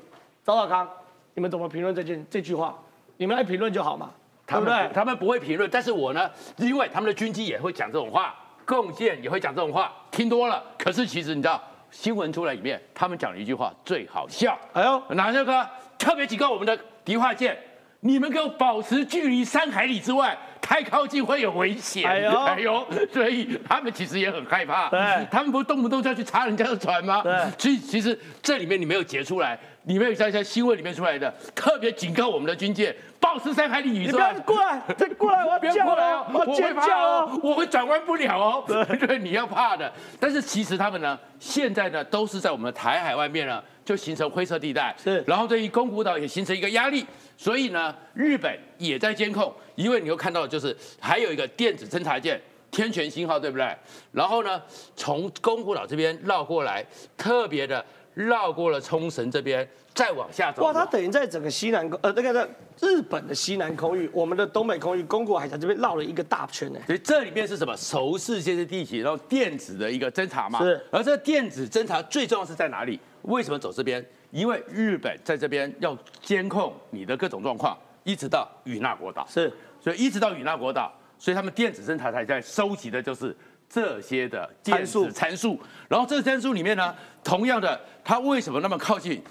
赵少康，你们怎么评论这件这句话？你们来评论就好嘛，对他们不对？他们不会评论，但是我呢，因为他们的军机也会讲这种话，共建也会讲这种话，听多了。可是其实你知道，新闻出来里面，他们讲了一句话最好笑。哎呦，哪那个特别警告我们的敌化舰，你们给我保持距离三海里之外，太靠近会有危险。哎呦所以他们其实也很害怕。对他们不动不动就要去查人家的船吗？对所以其实这里面你没有截出来，你没有在在新闻里面出来的，特别警告我们的军舰，保持三海里以你不要上。过来，再过来，我要不要叫过来哦，，哦我要会尖怕叫哦。哦，我会转弯不了哦。[LAUGHS] 对，你要怕的。但是其实他们呢，现在呢都是在我们的台海外面呢，就形成灰色地带。是然后对于宫古岛也形成一个压力，所以呢，日本也在监控。因为你会看到，就是还有一个电子侦察舰天泉星号，对不对？然后呢，从宫古岛这边绕过来，特别的绕过了冲绳这边，再往下走。哇，它等于在整个西南空，呃，那个在日本的西南空域，我们的东北空域，宫古海峡这边绕了一个大圈呢。所以这里面是什么？熟视这些地形，然后电子的一个侦查嘛。是而这个电子侦查最重要是在哪里？为什么走这边？因为日本在这边要监控你的各种状况，一直到与那国岛。是，所以一直到与那国岛，所以他们电子侦查台在收集的就是这些的电子参数参数。然后这个参数里面呢，同样的，它为什么那么靠近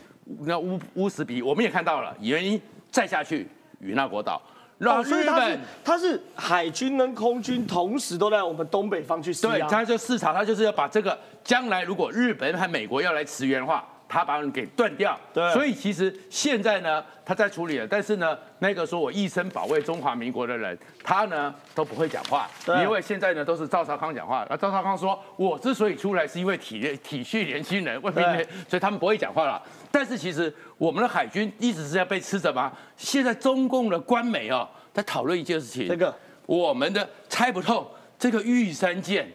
那乌乌斯比？我们也看到了原因，再下去与那国岛，让哦，所以日它是本。它是海军跟空军同时都在我们东北方去试对，压。他就视察，他就是要把这个将来如果日本和美国要来驰援的话，他把人给断掉。对所以其实现在呢，他在处理了，但是呢，那个说我一生保卫中华民国的人，他呢都不会讲话，因为现在呢都是赵少康讲话。那赵少康说，我之所以出来是因为体体恤年轻人，为民所以他们不会讲话了。但是其实我们的海军一直是在被吃着吗？现在中共的官媒哦，在讨论一件事情，这个我们的猜不透这个玉山舰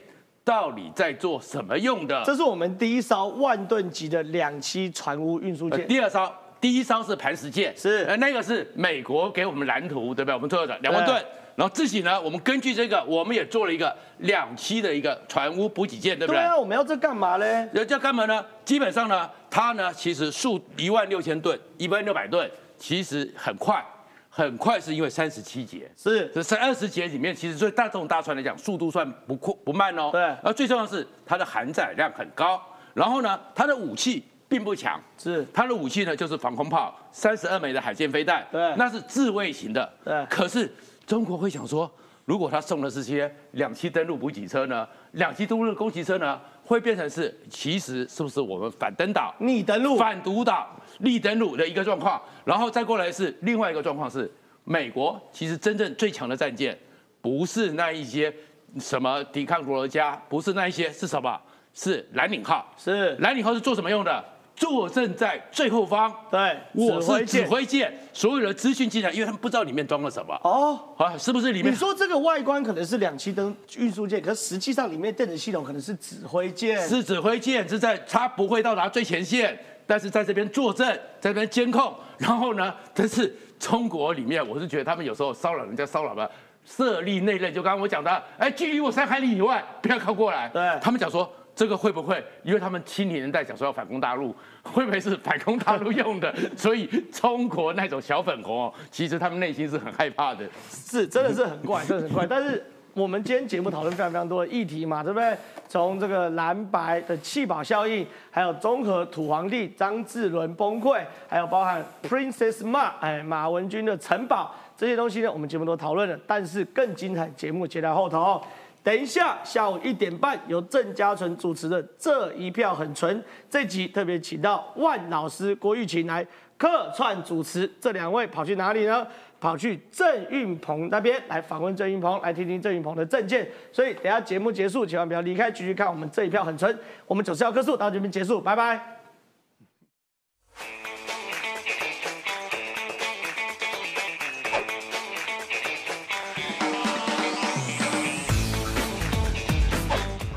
到底在做什么用的。这是我们第一艘万吨级的两栖船坞运输呃舰。第二艘第一艘是磐石舰，是呃，那个是美国给我们蓝图，对不对？我们做的两万吨。然后自己呢，我们根据这个，我们也做了一个两栖的一个船坞补给舰，对不对？对啊，我们要这干嘛嘞？要这干嘛呢？基本上呢，它呢其实数一万六千吨，一万六百吨，其实很快，很快是因为三十七节，是。这三二十节里面，其实对大这种大船来讲，速度算不快不慢哦。对。而最重要的是它的含载量很高，然后呢，它的武器并不强，是。它的武器呢就是防空炮，三十二枚的海舰飞弹，对。那是自卫型的，对。可是中国会想说，如果他送的是些两栖登陆补给车呢，两栖登陆攻击车呢，会变成是其实是不是我们反登岛、逆登陆，反独岛、逆登陆的一个状况，然后再过来是另外一个状况是，美国其实真正最强的战舰不是那一些什么抵抗国家，不是那一些是什么？是蓝领号。是蓝领号是做什么用的？坐镇在最后方。对，我是指指挥舰所有的资讯进来，因为他们不知道里面装了什么。哦。啊，是不是里面你说这个外观可能是两栖登运输舰，可实际上里面电子系统可能是指挥舰。是指挥舰是在它不会到达最前线，但是在这边坐镇，在这边监控。然后呢，但是中国里面，我是觉得他们有时候骚扰人家骚扰吧设立内 reg 就刚刚我讲的，哎，距离我三海里以外不要靠过来。对他们讲说。这个会不会？因为他们七零年代讲说要反攻大陆，[LAUGHS] 会不会是反攻大陆用的？[LAUGHS] 所以中国那种小粉红哦，其实他们内心是很害怕的。是，真的是很怪，真的很怪。但是我们今天节目讨论非常非常多的议题嘛，对不对？从这个蓝白的弃保效应，还有综合土皇帝张志伦崩溃，还有包含 Princess Ma 哎马文君的城堡这些东西呢，我们节目都讨论了。但是更精彩节目接在后头。等一下，下午一点半由郑家纯主持的《这一票很纯》这集特别请到万老师郭玉琴来客串主持。这两位跑去哪里呢？跑去郑运鹏那边来访问郑运鹏，来听听郑运鹏的政见。所以等下节目结束，千万不要离开，继续看我们这一票很纯。我们九四要棵树到这边结束，拜拜。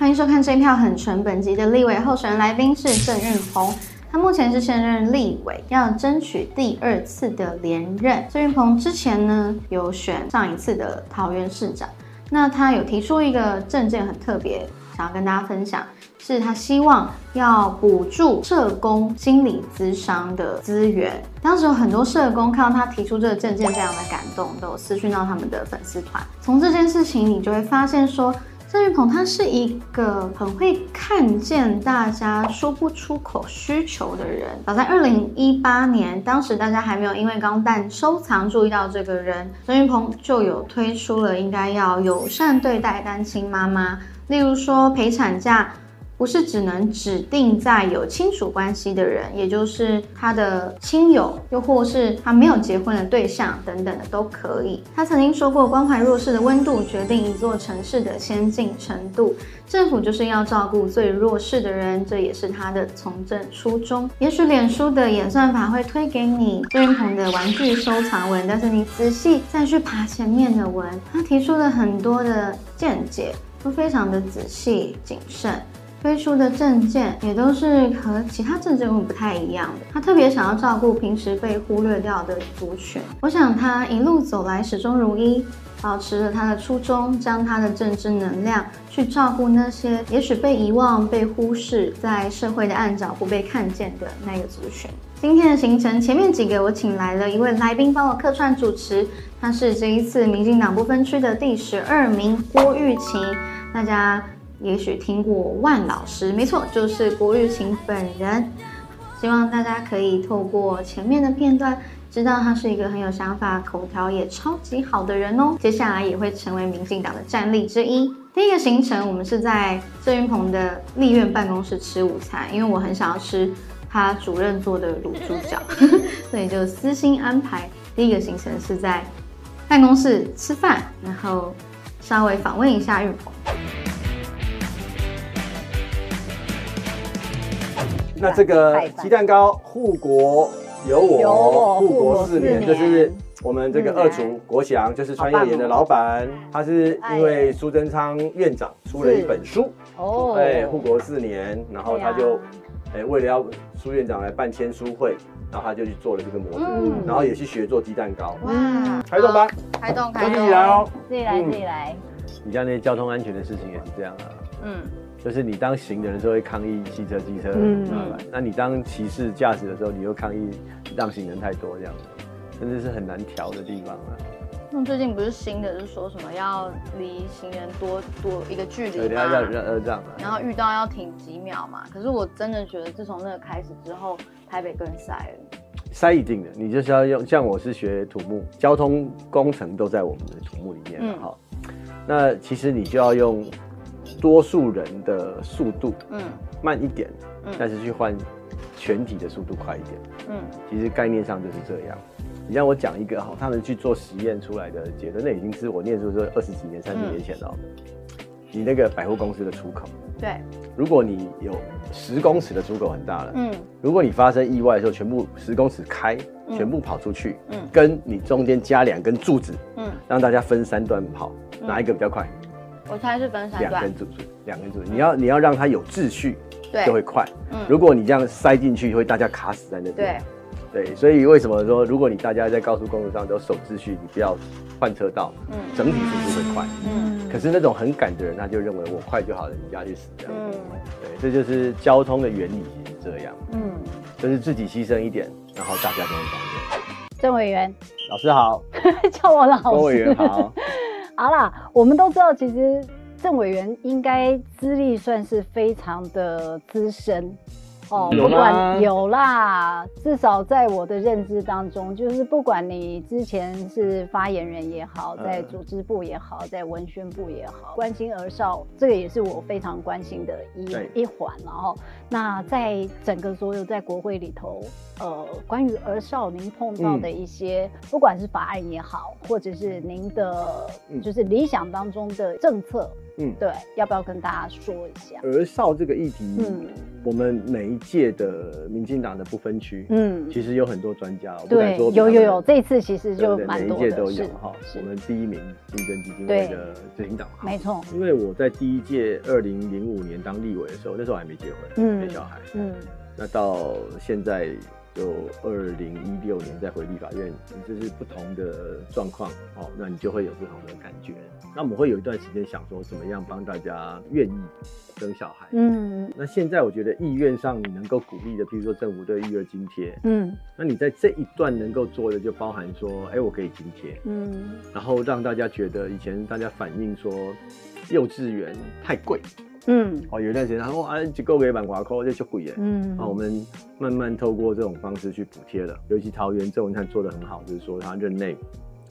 欢迎收看这一票很纯。本集的立委候选人来宾是郑运鹏，他目前是现任立委，要争取第二次的连任。郑运鹏之前呢有选上一次的桃园市长，那他有提出一个政见很特别，想要跟大家分享，是他希望要补助社工心理咨商的资源。当时有很多社工看到他提出这个政见，非常的感动，都有私讯到他们的粉丝团。从这件事情，你就会发现说。郑云鹏他是一个很会看见大家说不出口需求的人。早在二零一八年，当时大家还没有因为钢弹收藏注意到这个人，郑云鹏就有推出了应该要友善对待单亲妈妈，例如说陪产假。不是只能指定在有亲属关系的人，也就是他的亲友，又或是他没有结婚的对象等等的都可以。他曾经说过，关怀弱势的温度决定一座城市的先进程度。政府就是要照顾最弱势的人，这也是他的从政初衷。也许脸书的演算法会推给你认同的玩具收藏文，但是你仔细再去爬前面的文，他提出了很多的见解，都非常的仔细谨慎。推出的证件也都是和其他政治人物不太一样的。他特别想要照顾平时被忽略掉的族群。我想他一路走来始终如一，保持了他的初衷，将他的政治能量去照顾那些也许被遗忘、被忽视，在社会的暗角不被看见的那个族群。今天的行程前面几个我请来了一位来宾帮我客串主持，他是这一次民进党不分区的第十二名郭玉琴，大家。也许听过万老师，没错，就是郭玉琴本人。希望大家可以透过前面的片段，知道他是一个很有想法、口条也超级好的人哦。接下来也会成为民进党的战力之一。第一个行程，我们是在郑云鹏的立院办公室吃午餐，因为我很想要吃他主任做的卤猪脚，[LAUGHS] 所以就私心安排。第一个行程是在办公室吃饭，然后稍微访问一下玉鹏。那这个鸡蛋糕护国有我，护国四年，就是我们这个二厨国祥，就是川叶岩的老板，他是因为苏贞昌院长出了一本书，哦，哎，护国四年，然后他就哎，为了要苏院长来办签书会，然后他就去做了这个模子，嗯。然后也去学做鸡蛋糕。哇，开动吧，开动开自，己来哦。自己来嗯。自己来，你家那些交通安全的事情也是这样啊，嗯，就是你当行人的时候会抗议汽车、机车嗯麻烦，那你当骑士驾驶的时候，你又抗议让行人太多，这样子，真的是很难调的地方啊。那最近不是新的，是说什么要离行人多多一个距对，离嘛？要要这样啊。然后遇到要停几秒嘛。可是我真的觉得，自从那个开始之后，台北更塞了。塞一定的，你就是要用，像我是学土木，交通工程都在我们的土木里面嘛嗯哈、那其实你就要用多数人的速度嗯。慢一点，嗯。但是去换全体的速度快一点。嗯。其实概念上就是这样。你让我讲一个哈，他们去做实验出来的结论，那已经是我念书的时候二十几年、三十年前了。哦。你那个百货公司的出口，对，如果你有十公尺的出口很大了，嗯。如果你发生意外的时候，全部十公尺开，嗯。全部跑出去，嗯。跟你中间加两根柱子，嗯，让大家分三段跑，嗯。哪一个比较快？我猜是分三段两根。柱子，两根柱子，你要你要让它有秩序，对就会快。嗯如果你这样塞进去，会大家卡死在那边。对，对，所以为什么说，如果你大家在高速公路上都守秩序，你不要换车道，嗯整体速度会快。嗯可是那种很赶的人，他就认为我快就好了，你家去死这样。嗯对，这就是交通的原理，其实这样，嗯，就是自己牺牲一点，然后大家都会方便。郑委员老师好，[LAUGHS] 叫我老师，郭委员好。好啦，我们都知道，其实郑委员应该资历算是非常的资深。哦，有不管有啦，至少在我的认知当中，就是不管你之前是发言人也好，在嗯组织部也好，在文宣部也好，关心儿少，这个也是我非常关心的一一环。然后，那在整个所有在国会里头，呃，关于儿少您碰到的一些，不管是法案也好，或者是您的嗯。就是理想当中的政策，嗯，对，要不要跟大家说一下？儿少这个议题，嗯。我们每一届的民进党的不分区，嗯。其实有很多专家，我不敢对，说有有有，这一次其实就蛮多的，每一届都有是哈。我们第一名竞争基金会的执行长，没错，因为我在第一届二零零五年当立委的时候，那时候还没结婚，嗯。没小孩，嗯。那到现在就二零一六年再回立法院，这是不同的状况哦，那你就会有不同的感觉。那我们会有一段时间想说，怎么样帮大家愿意生小孩。嗯那现在我觉得意愿上你能够鼓励的，譬如说政府对育儿津贴，嗯那你在这一段能够做的就包含说，哎、我可以津贴，嗯然后让大家觉得以前大家反映说幼稚园太贵，嗯。哦，有一段时间他说啊，一个月万华扣就就贵耶，嗯。啊，我们慢慢透过这种方式去补贴了，尤其桃园这文灿做的很好，就是说他任内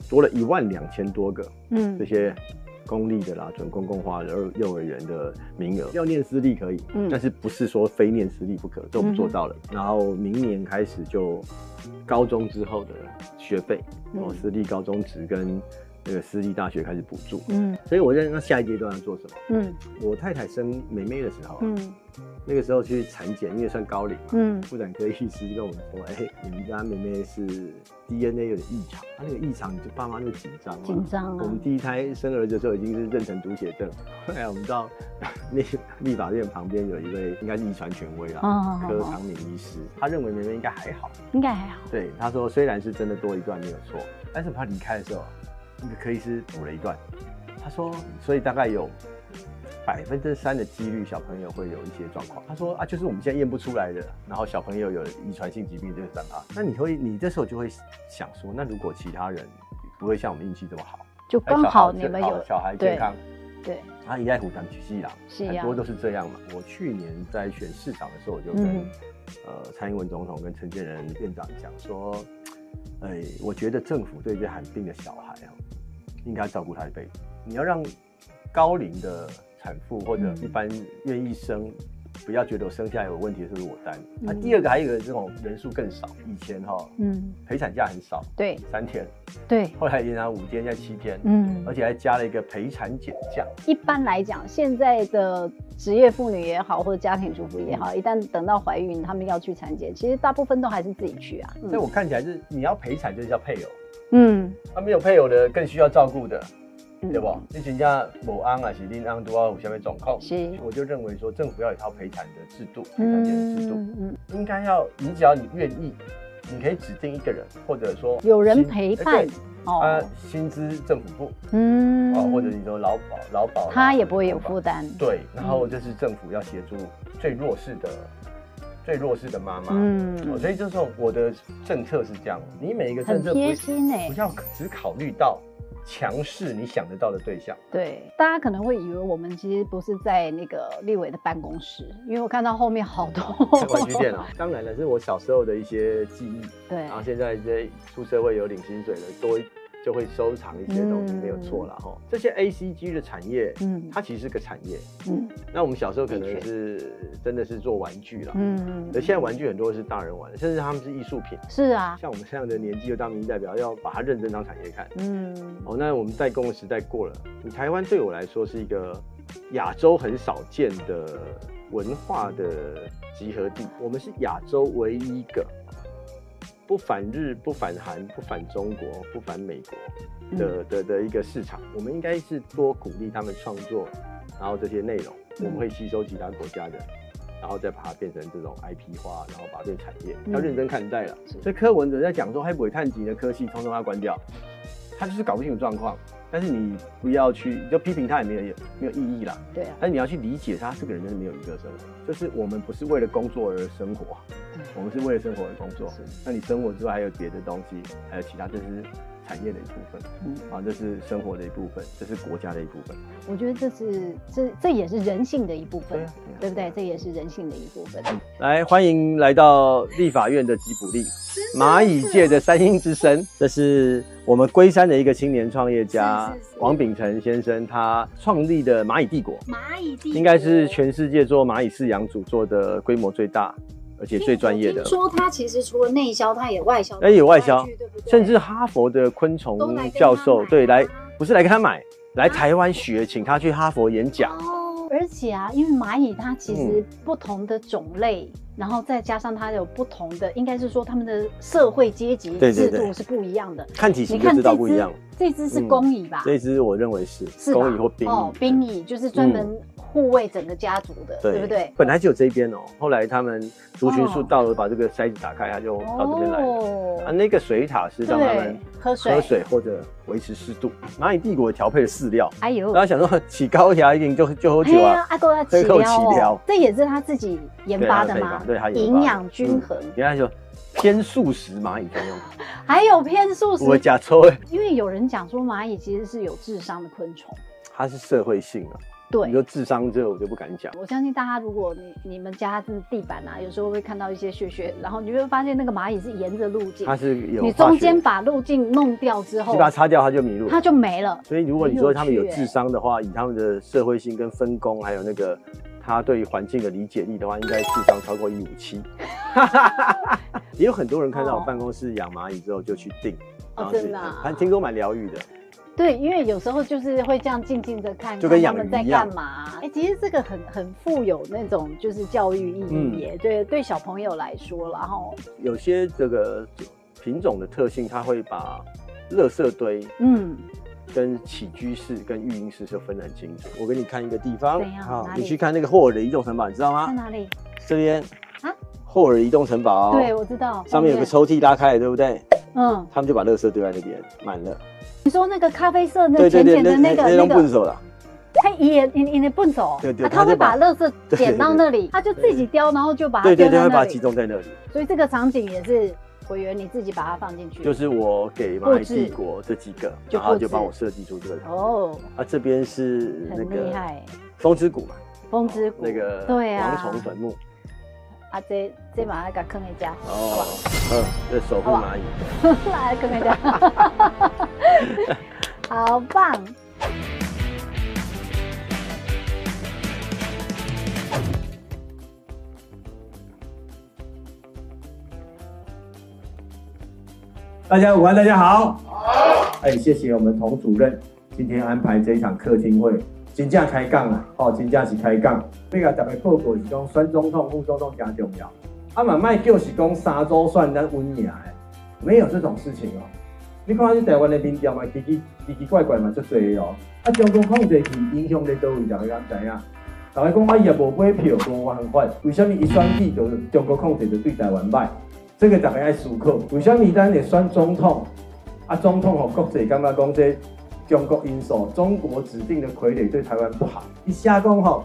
多了一万两千多个嗯。这些公立的啦、准公共化的幼幼儿园的名额，要念私立可以，嗯。但是不是说非念私立不可，这我们做到了。然后明年开始就高中之后的学费，哦，嗯私立高中职跟那个私立大学开始补助，嗯所以我在那下一阶段要做什么？嗯我太太生妹妹的时候啊，嗯那个时候去产检，因为算高龄嘛，嗯妇产科医师就跟我们说，哎、你们家妹妹是 DNA 有点异常，她那个异常，你就爸妈就紧张嘛。紧张啊我们第一胎生儿子的时候已经是妊娠毒血症，后来我们到立立法院旁边有一位应该是遗传权威啦，哦柯长敏医师，他认为妹妹应该还好。应该还好，对，他说虽然是真的多一段没有错，但是他离开的时候，那个柯医师补了一段，他说，所以大概有百分之三的几率小朋友会有一些状况。他说啊，就是我们现在验不出来的，然后小朋友有遗传性疾病就是长大。那你会，你这时候就会想说，那如果其他人不会像我们运气这么好，就刚好你们有小孩健康，对，他一爱虎当取细郎，是啊很多都是这样嘛。我去年在选市长的时候，我就跟、嗯呃蔡英文总统跟陈建仁院长讲说，哎，我觉得政府对这罕病的小孩啊，应该照顾他一辈子。你要让高龄的产妇或者嗯一般愿意生。不要觉得我生下来有问题的是我担。那、嗯。第二个还有一个这种人数更少，以前哈、嗯。陪产假很少，对。三天，对，后来延长五天，现在七天，嗯。而且还加了一个陪产检假。一般来讲，现在的职业妇女也好，或者家庭主妇也好，一旦等到怀孕，他们要去产检，其实大部分都还是自己去啊。所以我看起来是你要陪产就是叫配偶，嗯。他没有配偶的更需要照顾的，对不？你真正某安啊是另安都要有下面状况，是，我就认为说政府要有一套赔偿的制度，赔偿金的制度，嗯，应该要你只要你愿意，你可以指定一个人，或者说有人陪伴。啊，薪资政府付，嗯，哦，或者你说劳保，劳保他也不会有负担，对，然后就是政府要协助最弱势的、最弱势的妈妈，嗯，所以就是我的政策是这样，你每一个政策贴心哎，不要只考虑到强势你想得到的对象，对，大家可能会以为我们其实不是在那个立委的办公室，因为我看到后面好多玩具店啊，[LAUGHS] 当然了，是我小时候的一些记忆，对，然后现在这出社会有领薪水了，多。就会收藏一些东西，没有错了哈。这些 A C G 的产业，嗯，它其实是个产业，嗯。那我们小时候可能是真的是做玩具了，嗯。而现在玩具很多是大人玩的，甚至他们是艺术品。是啊。像我们这样的年纪又当民意代表，要把它认真当产业看，嗯。哦，那我们代工的时代过了。你台湾对我来说是一个亚洲很少见的文化的集合地，我们是亚洲唯一一个。不反日、不反韩、不反中国、不反美国的的的一个市场，我们应该是多鼓励他们创作，然后这些内容我们会吸收其他国家的，然后再把它变成这种 IP 化，然后把它变产业，要认真看待了。所以柯文哲在讲说，黑尾探级的科系通通要关掉，他就是搞不清楚状况。但是你不要去就批评他也没有没有意义啦。对啊。但是你要去理解他这个人真的没有娱乐生活，就是我们不是为了工作而生活，我们是为了生活而工作。那你生活之外还有别的东西，还有其他，这是产业的一部分。嗯。啊，这是生活的一部分，这是国家的一部分。我觉得这是这这也是人性的一部分，对不对？这也是人性的一部分。来，欢迎来到立法院的吉卜力。蚂蚁界的三英之神，这是我们龟山的一个青年创业家王秉成先生，他创立的蚂蚁帝国。蚂蚁帝国应该是全世界做蚂蚁饲养组做的规模最大，而且最专业的。说他其实除了内销，他也外销。哎，也外销，甚至哈佛的昆虫教授对来，不是来跟他买，来台湾学，请他去哈佛演讲。哦，而且啊，因为蚂蚁它其实不同的种类。然后再加上它有不同的，应该是说它们的社会阶级制度是不一样的。看体型就知道不一样。这只是公蚁吧？这只我认为是是公蚁或兵蚁。哦，兵蚁就是专门。护卫整个家族的，对不对？本来就有这一边哦，后来他们族群数到了，把这个筛子打开，他就到这边来了。啊，那个水塔是让他们喝水，喝水或者维持湿度。蚂蚁帝国调配的饲料，哎呦，然后想说起高压一定就就喝酒啊，阿哥要起料，这也是他自己研发的吗？对，他营养均衡。原来就偏素食蚂蚁专用，还有偏素食。我假抽因为有人讲说蚂蚁其实是有智商的昆虫，它是社会性啊。对，你说智商这我就不敢讲。我相信大家，如果你你们家是地板啊，有时候会看到一些血血，然后你会发现那个蚂蚁是沿着路径，它是有你中间把路径弄掉之后，你把它擦掉，它就迷路，它就没了。所以如果你说他们有智商的话，以他们的社会性跟分工，还有那个他对于环境的理解力的话，应该智商超过一五七。[LAUGHS] 也有很多人看到我办公室养蚂蚁之后就去订，哦，真的，反正听说蛮疗愈的。对，因为有时候就是会这样静静的看，就跟他们在干嘛。哎，其实这个很很富有那种就是教育意义耶。对，对小朋友来说，然后有些这个品种的特性，它会把垃圾堆，嗯，跟起居室跟育婴室是分得很清楚。我给你看一个地方，好，你去看那个霍尔的移动城堡，你知道吗？在哪里？这边啊，霍尔移动城堡。对，我知道。上面有个抽屉拉开了，对不对？嗯。他们就把垃圾堆在那边，满了。你说那个咖啡色那浅浅的那个那个，他也你你的笨手，对对，他会把垃圾捡到那里，他就自己叼，然后就把它对对对，会把它集中在那里。所以这个场景也是委员你自己把它放进去，就是我给蚂蚁帝国这几个，然后就帮我设计出这个。哦。啊，这边是那个风之谷嘛，风之谷。那个对啊，蝗虫坟墓。啊，这这把它给坑一家，哦，嗯，这守护蚂蚁，来坑一家，[LAUGHS] 好棒！大家午安，大家好，好，哎，谢谢我们童主任今天安排这一场客厅会。真正开讲啊！哦，真正是开杠。那个特别报告是讲，选总统、副总统加重要。啊嘛，卖叫是讲三组选咱稳赢诶，没有这种事情哦。你看这台湾的民调嘛，奇奇奇奇怪怪嘛，足多哦。啊，中国控制是影响咧倒位，大家敢知影？大家讲啊，伊也无买票，无办法，为什么一选举就中国控制就对台湾歹？这个大家爱思考。为什么咱会选总统？啊，总统吼国际感觉讲这中国因素，中国指定的傀儡对台湾不好。一下讲吼，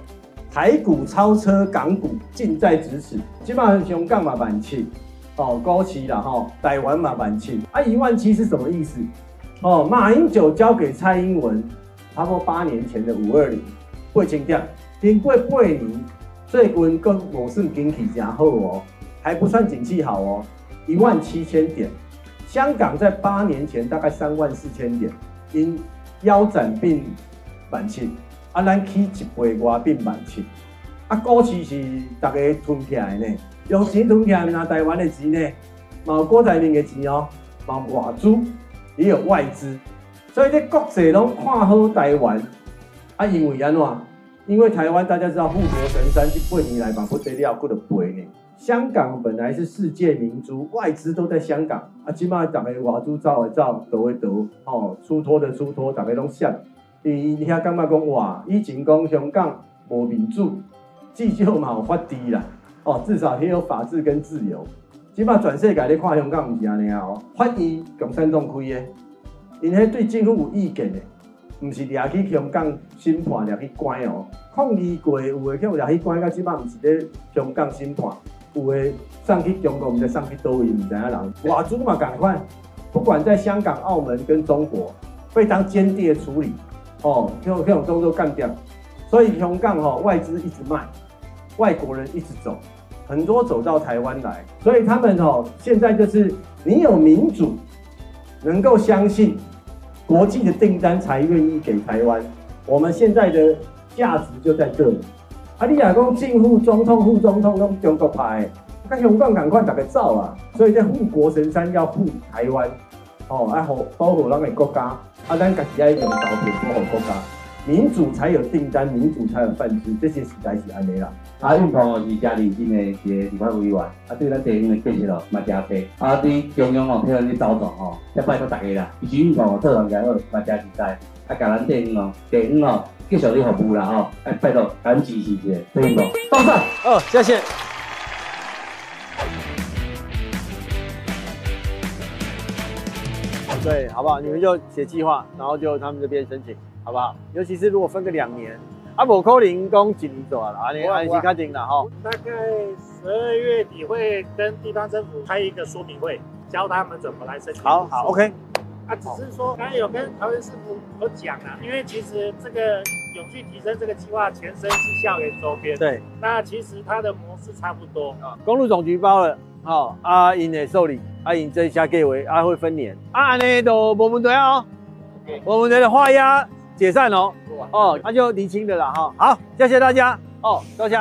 台股超车港股，近在咫尺。基本上香港嘛万七，哦高市啦吼，台湾嘛万七。啊，一万七是什么意思？哦，马英九交给蔡英文，差不多八年前的五二零，会清掉。经过八年，最近跟我是景气真好哦，还不算景气好哦，一万七千点。香港在八年前大概三万四千点，因腰斩并万七，啊，咱起一倍外并万七，啊，股市是大家吞起来呢，用钱吞起来拿台湾的钱呢，毛郭台铭的钱哦，毛外资，也有外资，所以这国际拢看好台湾，啊，因为安怎？因为台湾大家知道护国神山，这八年来嘛不得了，过了八年。香港本来是世界明珠，外资都在香港，啊，起码大家外资走的走，投的投，哦，出脱的出脱，大家拢想。伊遐感觉讲哇，以前讲香港无民主，至少嘛有法治啦，哦，至少也有法治跟自由。起码全世界咧看香港毋是安尼啊，哦，法院共产党开的，因迄对政府有意见的。毋是掠去香港审判，掠去关哦。抗议过有诶，叫掠去关，到即摆毋是咧香港审判，有诶送去中国，毋知送去倒位，毋知影人。外资嘛赶快，不管在香港、澳门跟中国，非常坚定的处理哦，用这种动作干掉。所以香港吼外资一直卖，外国人一直走，很多走到台湾来。所以他们哦，现在就是你有民主，能够相信。国际的订单才愿意给台湾，我们现在的价值就在这里。啊，你亚公进护总统、副总统都中国派，甲香港赶快打个走啊！所以在护国神山要护台湾，哦，爱护保护咱个国家，啊，咱自己爱用刀片保护国家。民主才有订单，民主才有饭吃，这些时代是安尼啦。啊，运通是加认真的一个地方委员，啊，对咱地方的建设咯，嘛加倍。啊，对中央哦，替咱去走动吼，要拜托大家啦。以前运通哦，做人家好，嘛加期待。啊，甲咱地方哦，地方哦，继续去服务啦吼。哎，拜托，赶支持一下，运通。到站。哦，谢谢。对，好不好？你们就写计划，然后就他们这边申请。好不好？尤其是如果分个两年，阿伯扣零工几年走了，阿你安心看紧了哈。大概十二月底会跟地方政府开一个说明会，教他们怎么来申请。好好，OK。啊，只是说刚才有跟桃园师傅有讲啊，因为其实这个永续提升这个计划前身是校园周边，对。那其实它的模式差不多啊。公路总局包了，好，阿因的受理，阿因这下给为阿会分年，啊，呢都我们队哦。我们队的画押。解散哦，哦，那就厘清的了哈。好，谢谢大家哦，多谢。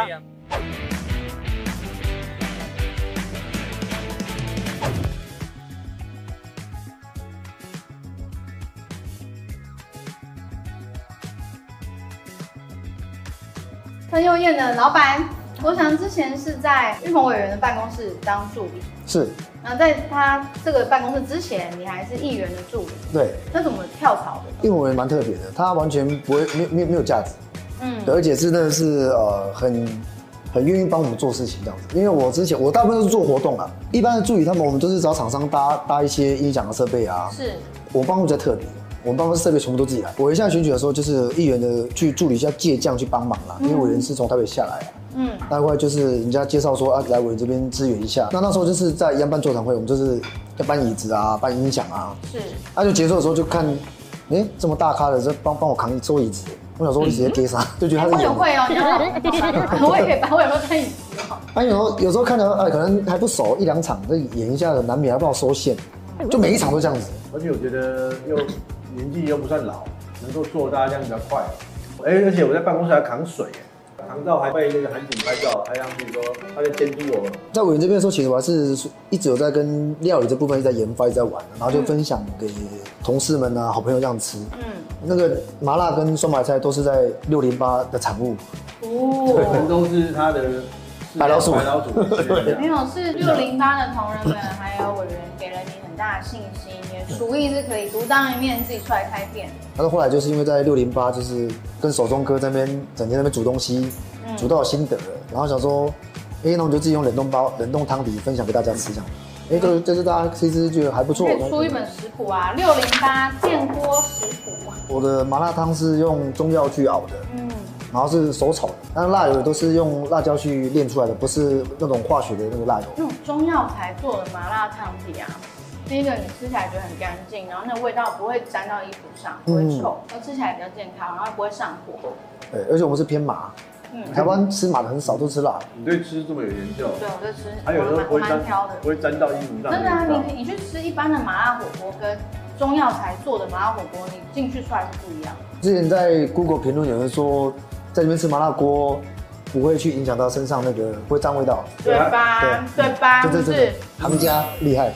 陈佑燕的老板，国祥之前是在玉鹏委员的办公室当助理，是。那在他这个办公室之前，你还是议员的助理。对。那怎么跳槽的？因为我也蛮特别的，他完全不会没有没有没有价值。嗯。而且真的是呃很很愿意帮我们做事情这样子。因为我之前我大部分都是做活动啊，一般的助理他们我们都是找厂商搭搭一些音响的设备啊。是。我办公室比较特别，我们办公室设备全部都自己来。我一下选举的时候，就是议员的去助理要借将去帮忙啦，因为我人是从台北下来。嗯，大概就是人家介绍说啊，来我这边支援一下。那那时候就是在一样办座谈会，我们就是要搬椅子啊，搬音响啊。是。那就结束的时候就看，哎，这么大咖的，这帮帮我扛一桌椅子。我想说，我直接给啥，[LAUGHS] 就觉得他是。我会哦，[LAUGHS] 我也可以搬，我也会搬椅子哦。啊，有时候有时候看到哎，可能还不熟，一两场，这演一下难免还不好收线，就每一场都这样子。而且我觉得又年纪又不算老，能够做大家这样比较快。哎，而且我在办公室还扛水。扛到还被那个韩景拍照拍上去，说他在监督我。在委员这边的时候，其实我还是一直有在跟料理这部分一直在研发，一直在玩，然后就分享给同事们啊、好朋友这样吃。嗯，那个麻辣跟酸白菜都是在六零八的产物。哦，[LAUGHS] 全都是他的 [LAUGHS] 白老鼠。白老鼠。没有，是六零八的同仁们 [LAUGHS] 还有委员给了你很大的信心，也厨艺是可以独当一面，自己出来开店。但是后来就是因为在六零八，就是跟手中哥在那边整天在那边煮东西，嗯煮到有心得了，然后想说，哎，那我们就自己用冷冻包、冷冻汤底分享给大家吃，这样。哎，就是这是大家其实觉得还不错出一本食谱啊，六零八电锅食谱。我的麻辣汤是用中药去熬的，嗯，然后是手炒的，但是辣油都是用辣椒去炼出来的，不是那种化学的那个辣油。那种中药材做的麻辣汤底啊，第一个你吃起来觉得很干净，然后那个味道不会沾到衣服上，不会臭，然后吃起来比较健康，然后不会上火。对，而且我们是偏麻，嗯台湾吃麻的很少，都吃辣。你对吃这么有研究？对，我就吃，还有时候不我会沾蛮挑的。不会沾到衣服上。真的啊，你你去吃一般的麻辣火锅跟中药材做的麻辣火锅，你进去出来是不一样的。之前在 Google 评论有人说，在这边吃麻辣锅不会去影响到身上那个不会沾味道，对吧？对吧？对对对对，他们家厉害。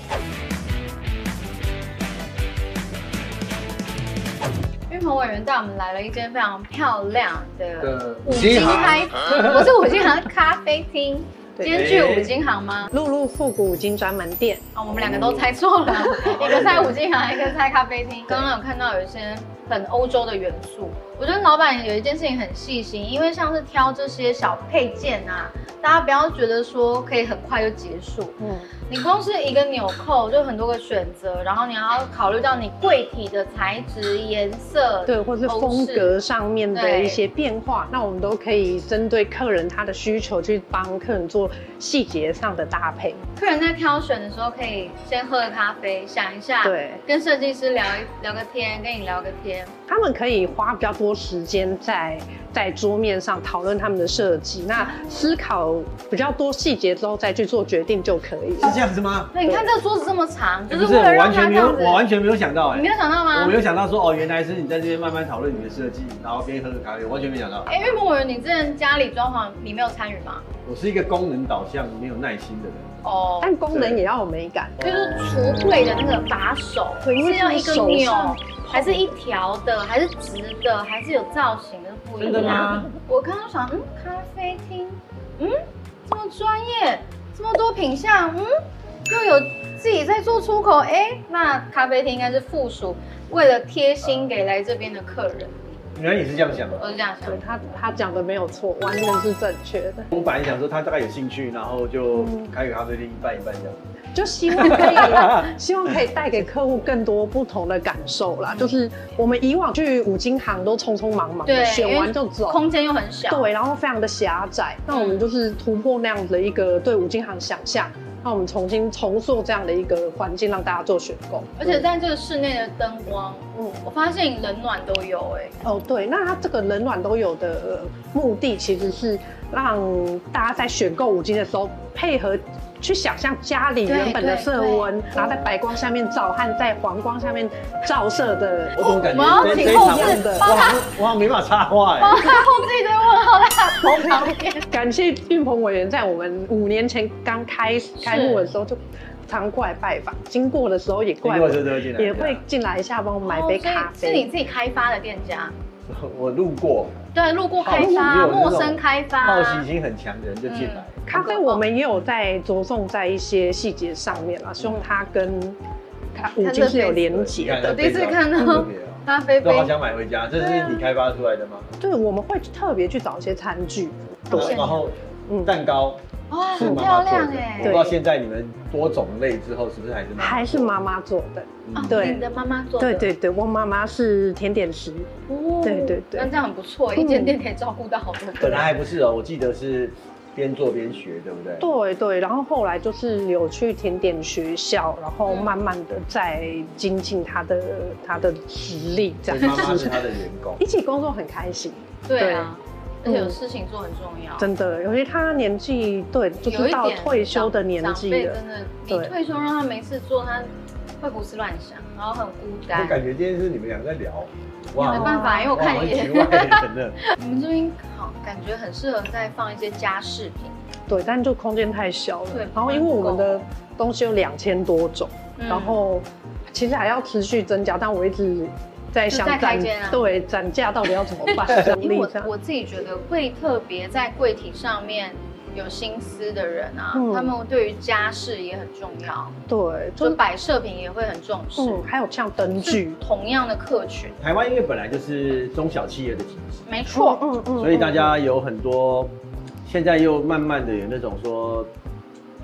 玉鹏委员带我们来了一间非常漂亮的的五金开，不是五金行，咖啡厅。今天去五金行吗？露露复古五金专门店。啊，我们两个都猜错了，一个猜五金行，一个猜咖啡厅。刚刚有看到有一些很欧洲的元素，我觉得老板有一件事情很细心，因为像是挑这些小配件啊，大家不要觉得说可以很快就结束，嗯，你光是一个纽扣就很多个选择，然后你要考虑到你柜体的材质、颜色，对，或是风格上面的一些变化，那我们都可以针对客人他的需求去帮客人做细节上的搭配。客人在挑选的时候，可以先喝个咖啡，想一下，对，跟设计师聊一聊个天，跟你聊个天。他们可以花比较多时间在在桌面上讨论他们的设计，那思考比较多细节之后再去做决定就可以了。是这样子吗？对，你看这个桌子这么长，就不是，我为了让完全没有，它这样子。我完全没有想到哎，你没有想到吗我没有想到说哦，原来是你在这边慢慢讨论你的设计，然后边喝个咖啡，我完全没想到。哎，因为某人，你之前家里装潢，你没有参与吗？我是一个功能导向、没有耐心的人。哦，但功能也要有美感。就是橱柜的那个把手，对因为是要一个手钮上，还是一条的，还是直的，还是有造型的不一样。真的吗？我刚刚想，嗯，咖啡厅，嗯，这么专业，这么多品相，嗯，又有自己在做出口，哎，那咖啡厅应该是附属，为了贴心给来这边的客人。原来你是这样想的。我是这样想对。他他讲的没有错，完全是正确的。我本来想说他大概有兴趣，然后就开个咖啡店一半一半这样。就希望可以，[LAUGHS] 希望可以带给客户更多不同的感受啦。就是我们以往去五金行都匆匆忙忙的，对，选完就走，空间又很小。对，然后非常的狭窄。那我们就是突破那样的一个对五金行想象，那我们重新重塑这样的一个环境，让大家做选购。而且在这个室内的灯光，嗯，我发现冷暖都有哎、哦，对，那它这个冷暖都有的目的，其实是让大家在选购五金的时候配合。去想象家里原本的色温，然后在白光下面照和在黄光下面照射的，我怎么感觉我要请后置的，我好像我好像没法插话哎。帮他后置一堆问号在头旁边。感谢俊鹏委员在我们五年前刚开开幕的时候就常过来拜访，经过的时候也过来，也会进来一下帮我买杯咖啡。是你自己开发的店家？我路过。对，路过开发，陌生开发，好奇心很强的人就进来。咖啡我们也有在着重在一些细节上面啦，希望它跟咖五金是有连结的。我第一次看到咖啡杯，好想买回家，这是你开发出来的吗？对，我们会特别去找一些餐具，对，然后蛋糕。哇，很漂亮哎！我不知道现在你们多种类之后是不是还是还是妈妈做的？对，你的妈妈做的。对对对，我妈妈是甜点师。哦，对对对，那这样很不错，一间店可以照顾到好多人。本来还不是哦，我记得是边做边学，对不对？对对，然后后来就是有去甜点学校，然后慢慢的在精进他的他的实力，这样。妈妈是他的员工，[LAUGHS] 一起工作很开心。对啊。而且有事情做很重要，真的，尤其他年纪对，就是到退休的年纪了，真的，你退休让他没事做，他会胡思乱想，然后很孤单。我感觉今天是你们俩在聊，哇，没办法，因为我看你局外人了。[LAUGHS] 你们这边好，感觉很适合再放一些家饰品。对，但就空间太小了。对，然后因为我们的东西有两千多种，然后其实还要持续增加，但我一直。在想展对展架到底要怎么办？[LAUGHS] 因为我我自己觉得会特别在柜体上面有心思的人啊，嗯。他们对于家事也很重要，对，就摆设品也会很重视。嗯，还有像灯具，同样的客群，台湾因为本来就是中小企业的体制，没错，嗯嗯所以大家有很多，现在又慢慢的有那种说，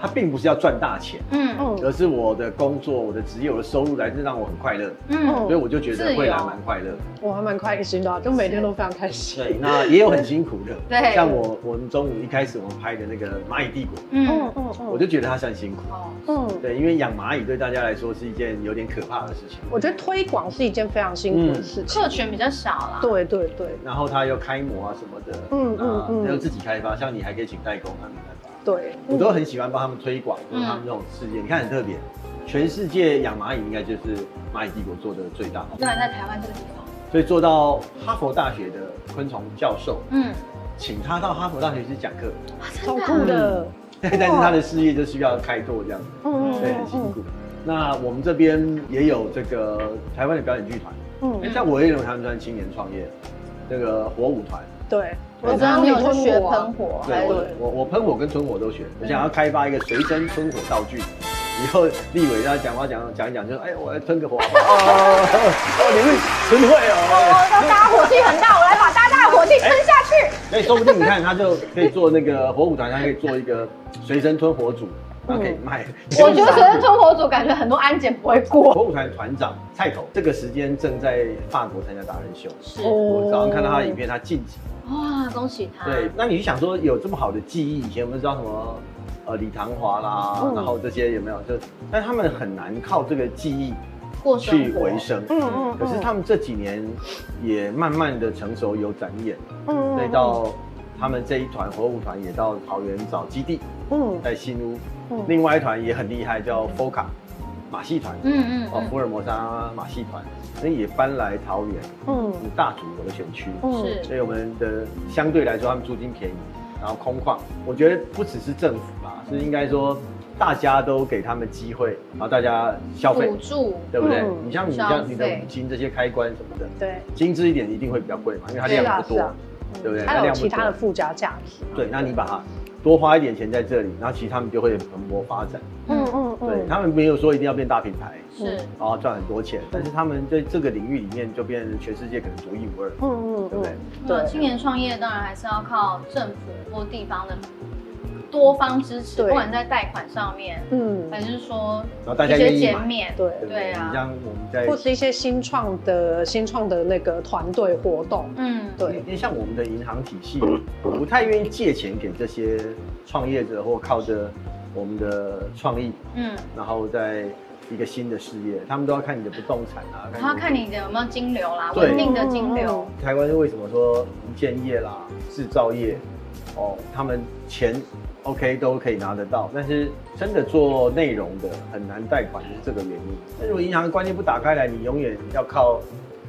他并不是要赚大钱，嗯。嗯而是我的工作、我的职业、我的收入来自让我很快乐，嗯。所以我就觉得未来蛮快乐。的。我还蛮开心的啊，就每天都非常开心。对，那也有很辛苦的，[LAUGHS] 对。像我我们中午一开始我们拍的那个蚂蚁帝国，嗯。嗯嗯我就觉得它算辛苦，嗯，对，因为养蚂蚁对大家来说是一件有点可怕的事情，我觉得推广是一件非常辛苦的事情。客群比较少啦。对对对。然后它又开模啊什么的，嗯嗯那嗯。又自己开发，像你还可以请代工，他没办法。对，我都很喜欢帮他们推广，就是他们这种事业，你看很特别，全世界养蚂蚁应该就是蚂蚁帝国做的最大，对，在台湾这个地方，所以做到哈佛大学的昆虫教授，嗯，请他到哈佛大学去讲课，超酷的。[LAUGHS] 但是他的事业就需要开拓这样子，嗯对，很辛苦。那我们这边也有这个台湾的表演剧团，嗯。哎，像我也有他们专青年创业，这个火舞团，对，我知道你有去学喷火，还对，我我我喷火跟吞火都学，我想要开发一个随身吞火道具。以后立伟他讲话讲讲一讲，就说哎，我来吞个火好不好？哦，哦你会吞会哦，哦。让大家火气很大，我来把大家的火气吞下去。所以说不定你看他就可以做那个火舞团，他可以做一个随身吞火组，然后可以卖。我觉得随身吞火组感觉很多安检不会过。火舞团团长蔡头，这个时间正在法国参加达人秀。是我早上看到他的影片，他晋级。哇，恭喜他！对，那你就想说有这么好的记忆，以前我们知道什么呃李唐华啦，嗯然后这些有没有？就但他们很难靠这个记忆过生活去维生。嗯嗯可是他们这几年也慢慢的成熟有展演，嗯所以到他们这一团火舞团也到桃园找基地，嗯在新屋。嗯另外一团也很厉害，叫 FOCA 马戏团，嗯嗯哦，福尔摩沙马戏团，那也搬来桃园，嗯。是大主我的选区，嗯。是所以我们的相对来说，他们租金便宜，然后空旷。我觉得不只是政府啦，是应该说大家都给他们机会，然后大家消费。补，助，对不对？嗯。你像你像你的五金这些开关什么的，对，精致一点一定会比较贵嘛，因为它量不多是啊。啊，对不对？还有其他的附加价值。对，那你把它多花一点钱在这里，然后其实他们就会蓬勃发展。嗯嗯对他们没有说一定要变大品牌，是。然后赚很多钱，但是他们在这个领域里面就变成全世界可能独一无二，嗯嗯对不对？对青年创业当然还是要靠政府或地方的多方支持，不管在贷款上面，嗯，还是说然后大家一些减免，对。对啊。你像我们在或是一些新创的新创的那个团队活动，嗯，对。因为像我们的银行体系，不太愿意借钱给这些创业者，或靠着我们的创意，嗯，然后在一个新的事业，他们都要看你的不动产啊，然后看你的有没有金流啦，稳定的金流，台湾为什么说营建业啦、制造业，哦，他们钱 OK 都可以拿得到，但是真的做内容的很难贷款，就是这个原因。那如果银行的观念不打开来，你永远要靠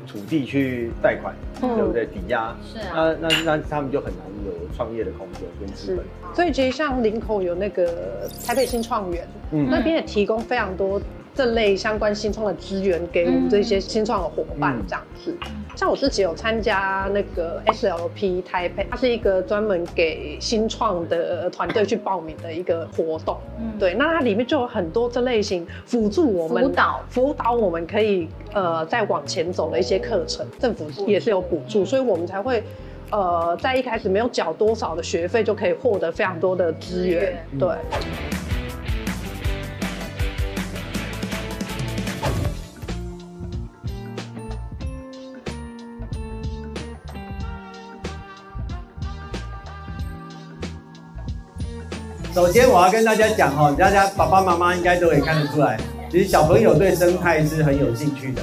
土地去贷款，嗯对不对？抵押，是啊那那那他们就很难有创业的空间跟资本。，所以其实像林口有那个台北新创园，嗯那边也提供非常多这类相关新创的资源给我们这些新创的伙伴嗯这样子。像我自己有参加那个 SLP 台北，它是一个专门给新创的团队去报名的一个活动。嗯对，那它里面就有很多这类型辅助我们辅导辅导我们可以呃再往前走的一些课程，政府也是有补助，所以我们才会。呃，在一开始没有缴多少的学费，就可以获得非常多的资源。嗯首先我要跟大家讲哦，大家爸爸妈妈应该都可以看得出来，其实小朋友对生态是很有兴趣的。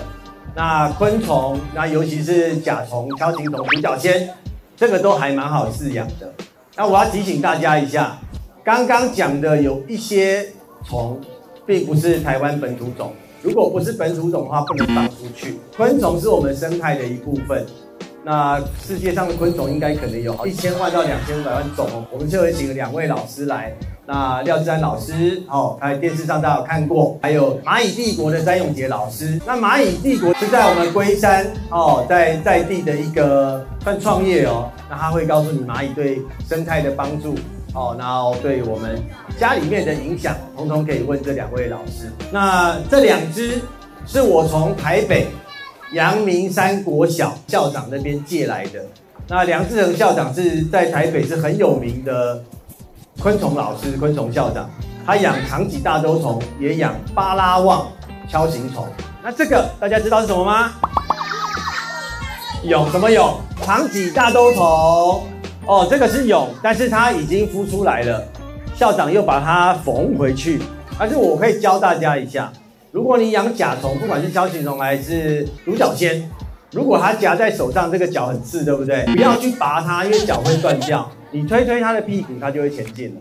那昆虫，那尤其是甲虫、锹形虫、独角仙，这个都还蛮好饲养的。那我要提醒大家一下，刚刚讲的有一些虫，并不是台湾本土种。如果不是本土种的话，不能放出去。昆虫是我们生态的一部分。那世界上的昆虫应该可能有一千万到两千五百万种哦。我们就会请两位老师来，那廖志安老师哦，他在电视上大家有看过，还有蚂蚁帝国的詹永杰老师。那蚂蚁帝国是在我们龟山哦，在在地的一个算创业哦，那他会告诉你蚂蚁对生态的帮助哦，然后对我们家里面的影响，通通可以问这两位老师。那这两只是我从台北阳明山国小校长那边借来的。那梁志恒校长是在台北是很有名的昆虫老师、昆虫校长，他养长脊大兜虫，也养巴拉望锹形虫。那这个大家知道是什么吗？蛹什么蛹？长脊大兜虫。哦，这个是蛹，但是它已经孵出来了，校长又把它缝回去。但是我可以教大家一下，如果你养甲虫，不管是锹形虫还是独角仙，如果它夹在手上，这个脚很刺，对不对？不要去拔它，因为脚会断掉。你推推它的屁股，它就会前进了，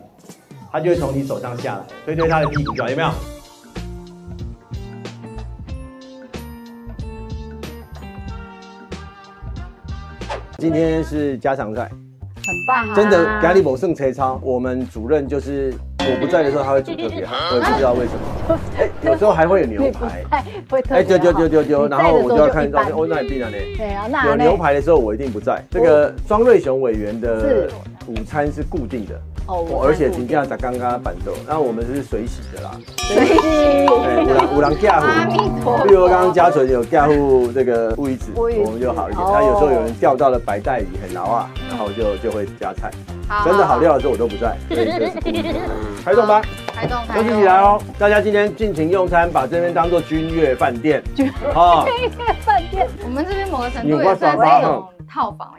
它就会从你手上下来。推推它的屁股就好，有没有？今天是家常菜，很棒啊！真的咖喱某胜车超，我们主任就是我不在的时候，他会煮特别好，我也不知道为什么。[LAUGHS] 哎，有时候还会有牛排，会特别好。哎，丢丢丢丢丢，然后我就要看照片，哦，那也必然呢。对啊，那有牛排的时候我一定不在。这个庄瑞雄委员的午餐是固定的。哦，而且评价在刚刚板豆，那我们是水洗的啦，水洗，对，五郎五郎架虎，阿弥陀佛比如刚刚嘉纯有架户这个乌鱼子，我们就好一点。那有时候有人钓到了白带鱼很牢啊，然后就就会加菜。真的好料的时候我都不在。[LAUGHS] 开动吧，开动，休息起来哦！大家今天尽情用餐，把这边当做君悦饭店，[LAUGHS] 君悦饭店。我们这边某个程度也算是一种套房。